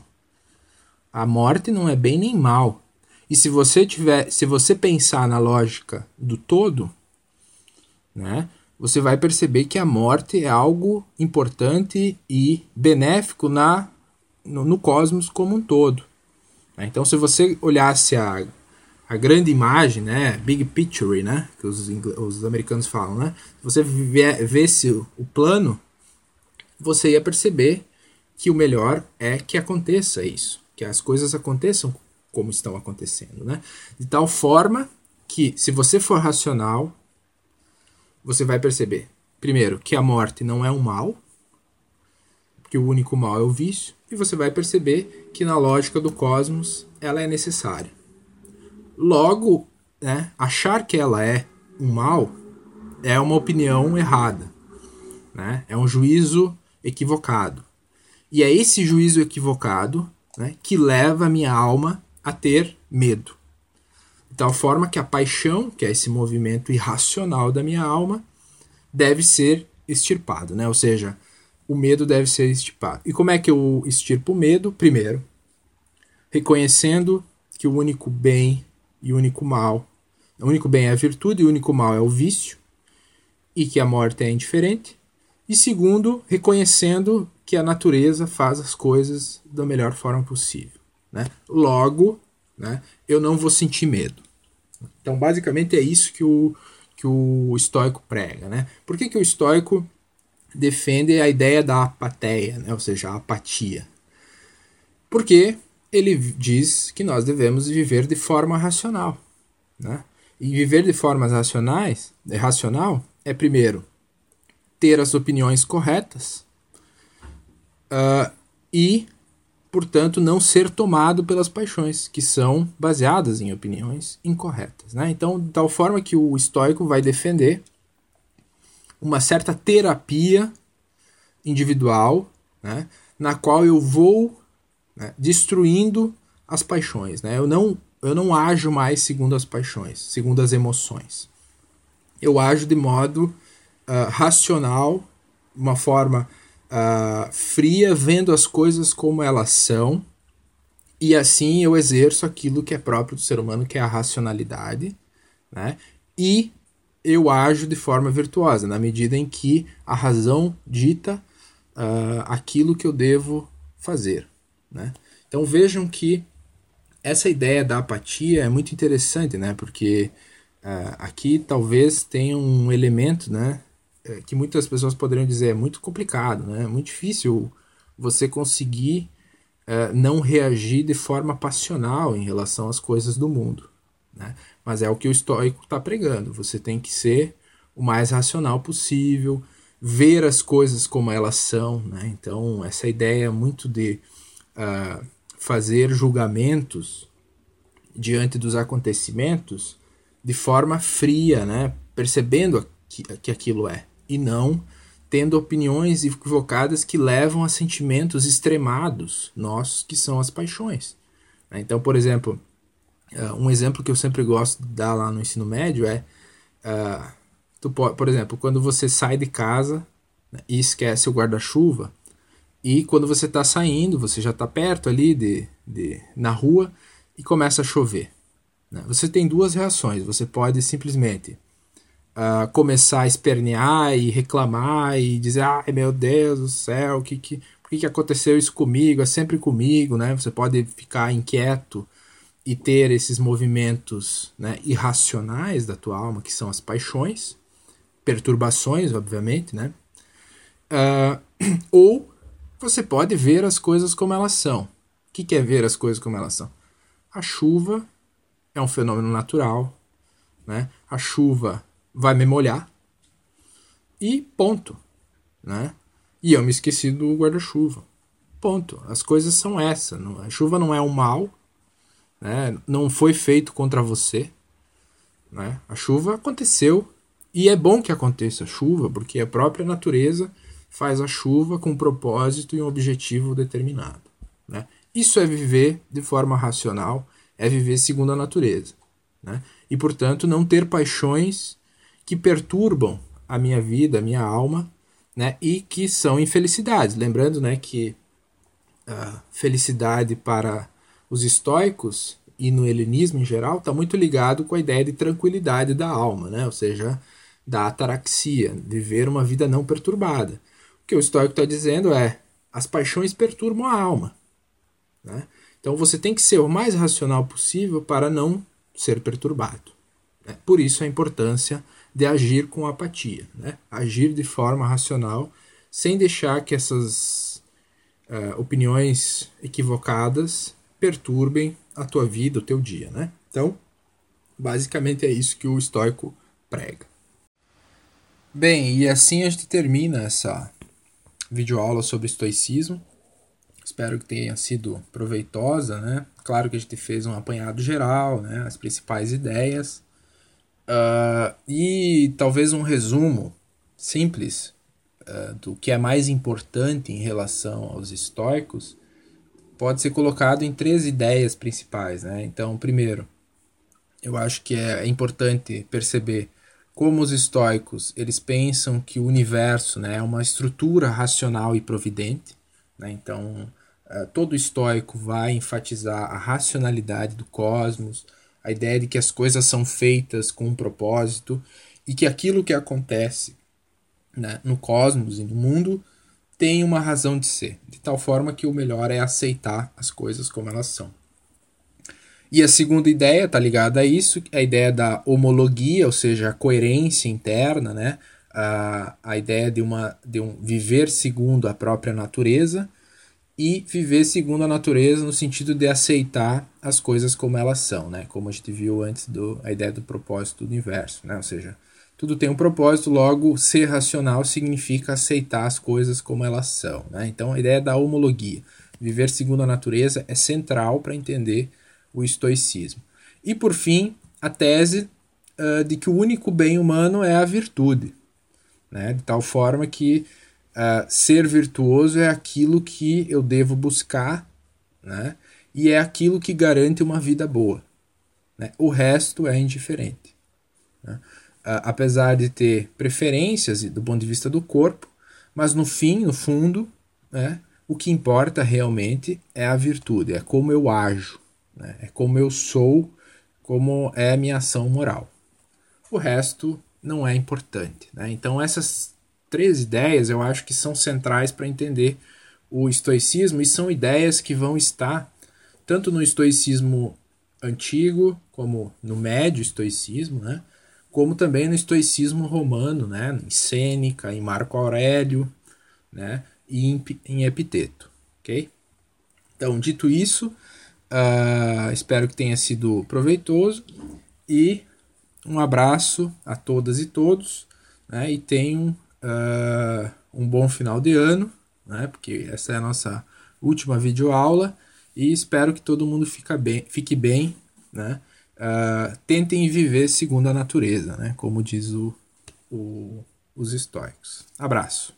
Speaker 1: A morte não é bem nem mal. E se você tiver, se você pensar na lógica do todo, né? Você vai perceber que a morte é algo importante e benéfico na no, no cosmos como um todo. Né? Então, se você olhasse a a grande imagem, né, big picture, né, que os, os americanos falam, né, se você visse o plano, você ia perceber que o melhor é que aconteça isso, que as coisas aconteçam como estão acontecendo, né, de tal forma que se você for racional, você vai perceber, primeiro, que a morte não é um mal, que o único mal é o vício, e você vai perceber que na lógica do cosmos ela é necessária. Logo, né, achar que ela é um mal é uma opinião errada, né? É um juízo equivocado. E é esse juízo equivocado né, que leva a minha alma a ter medo. De tal forma que a paixão, que é esse movimento irracional da minha alma, deve ser extirpado, né? Ou seja, o medo deve ser extirpado. E como é que eu extirpo o medo? Primeiro, reconhecendo que o único bem e o único mal. O único bem é a virtude e o único mal é o vício, e que a morte é indiferente. E segundo, reconhecendo que a natureza faz as coisas da melhor forma possível. Né? Logo, né, eu não vou sentir medo. Então, basicamente, é isso que o, que o estoico prega. Né? Por que, que o estoico defende a ideia da apatia, né? ou seja, a apatia. Porque ele diz que nós devemos viver de forma racional. Né? E viver de formas racionais, é racional, é primeiro ter as opiniões corretas uh, e, portanto, não ser tomado pelas paixões, que são baseadas em opiniões incorretas. Né? Então, de tal forma que o estoico vai defender uma certa terapia individual, né, na qual eu vou né, destruindo as paixões. Né? Eu, não, eu não ajo mais segundo as paixões, segundo as emoções. Eu ajo de modo uh, racional, uma forma uh, fria, vendo as coisas como elas são, e assim eu exerço aquilo que é próprio do ser humano, que é a racionalidade, né? E eu ajo de forma virtuosa, na medida em que a razão dita uh, aquilo que eu devo fazer. Né? Então vejam que essa ideia da apatia é muito interessante, né? porque uh, aqui talvez tenha um elemento né, eh, que muitas pessoas poderiam dizer é muito complicado, né? é muito difícil você conseguir uh, não reagir de forma passional em relação às coisas do mundo. Né? Mas é o que o estoico está pregando. Você tem que ser o mais racional possível, ver as coisas como elas são. Né? Então, essa ideia muito de uh, fazer julgamentos diante dos acontecimentos de forma fria, né? percebendo que, aquilo é, e não tendo opiniões equivocadas que levam a sentimentos extremados nossos, que são as paixões. Né? Então, por exemplo, Uh, um exemplo que eu sempre gosto de dar lá no ensino médio é, uh, tu por exemplo, quando você sai de casa né, e esquece o guarda-chuva, e quando você está saindo, você já está perto ali de, de, na rua e começa a chover. Né? Você tem duas reações. Você pode simplesmente uh, começar a espernear e reclamar e dizer: ai meu Deus do céu, que, que, por que, que aconteceu isso comigo? É sempre comigo. Né? Você pode ficar inquieto e ter esses movimentos né, irracionais da tua alma, que são as paixões, perturbações, obviamente, né? Uh, <clears throat> ou você pode ver as coisas como elas são. O que, é ver as coisas como elas são? A chuva é um fenômeno natural, né? A chuva vai me molhar e ponto, né? E eu me esqueci do guarda-chuva. Ponto. As coisas são essa. A chuva não é um mal, né? não foi feito contra você. Né? A chuva aconteceu e é bom que aconteça a chuva, porque a própria natureza faz a chuva com um propósito e um objetivo determinado. Né? Isso é viver de forma racional, é viver segundo a natureza. Né? E, portanto, não ter paixões que perturbam a minha vida, a minha alma, né? e que são infelicidades. Lembrando né, que a felicidade para os estoicos e no helenismo em geral está muito ligado com a ideia de tranquilidade da alma, né? ou seja, da ataraxia, viver uma vida não perturbada. O que o estoico está dizendo é as paixões perturbam a alma. Né? Então você tem que ser o mais racional possível para não ser perturbado. Né? Por isso a importância de agir com apatia, né? agir de forma racional, sem deixar que essas uh, opiniões equivocadas perturbem a tua vida, o teu dia, né? Então, basicamente é isso que o estoico prega. Bem, e assim a gente termina essa videoaula sobre estoicismo. Espero que tenha sido proveitosa, né? Claro que a gente fez um apanhado geral, né? As principais ideias. Uh, e talvez um resumo simples uh, do que é mais importante em relação aos estoicos pode ser colocado em três ideias principais. Né? Então, primeiro, eu acho que é importante perceber como os estoicos eles pensam que o universo né, é uma estrutura racional e providente. Né? Então, uh, todo estoico vai enfatizar a racionalidade do cosmos, a ideia de que as coisas são feitas com um propósito e que aquilo que acontece né, no cosmos e no mundo tem uma razão de ser, de tal forma que o melhor é aceitar as coisas como elas são. E a segunda ideia está ligada a isso, a ideia da homologia, ou seja, a coerência interna, né? a, a ideia de, uma, de um viver segundo a própria natureza e viver segundo a natureza no sentido de aceitar as coisas como elas são, né? Como a gente viu antes do a ideia do propósito do universo, né? Ou seja, tudo tem um propósito, logo ser racional significa aceitar as coisas como elas são, né? Então a ideia da homologia, viver segundo a natureza é central para entender o estoicismo. E por fim, a tese uh, de que o único bem humano é a virtude, né? De tal forma que Uh, ser virtuoso é aquilo que eu devo buscar, né? E é aquilo que garante uma vida boa. Né? O resto é indiferente. Né? Uh, apesar de ter preferências do ponto de vista do corpo, mas no fim, no fundo, né, o que importa realmente é a virtude, é como eu ajo, né? é como eu sou, como é a minha ação moral. O resto não é importante. Né? Então, essas três ideias eu acho que são centrais para entender o estoicismo e são ideias que vão estar tanto no estoicismo antigo como no médio estoicismo, né? como também no estoicismo romano, né? em Sêneca, em Marco Aurélio né? e em, Epiteto. ok? Então, dito isso, uh, espero que tenha sido proveitoso e um abraço a todas e todos né? e tenham uh, um bom final de ano, né? Porque essa é a nossa última videoaula e espero que todo mundo fica bem, fique bem, né? Uh, tentem viver segundo a natureza, né? Como diz o, o, os estoicos. Abraço.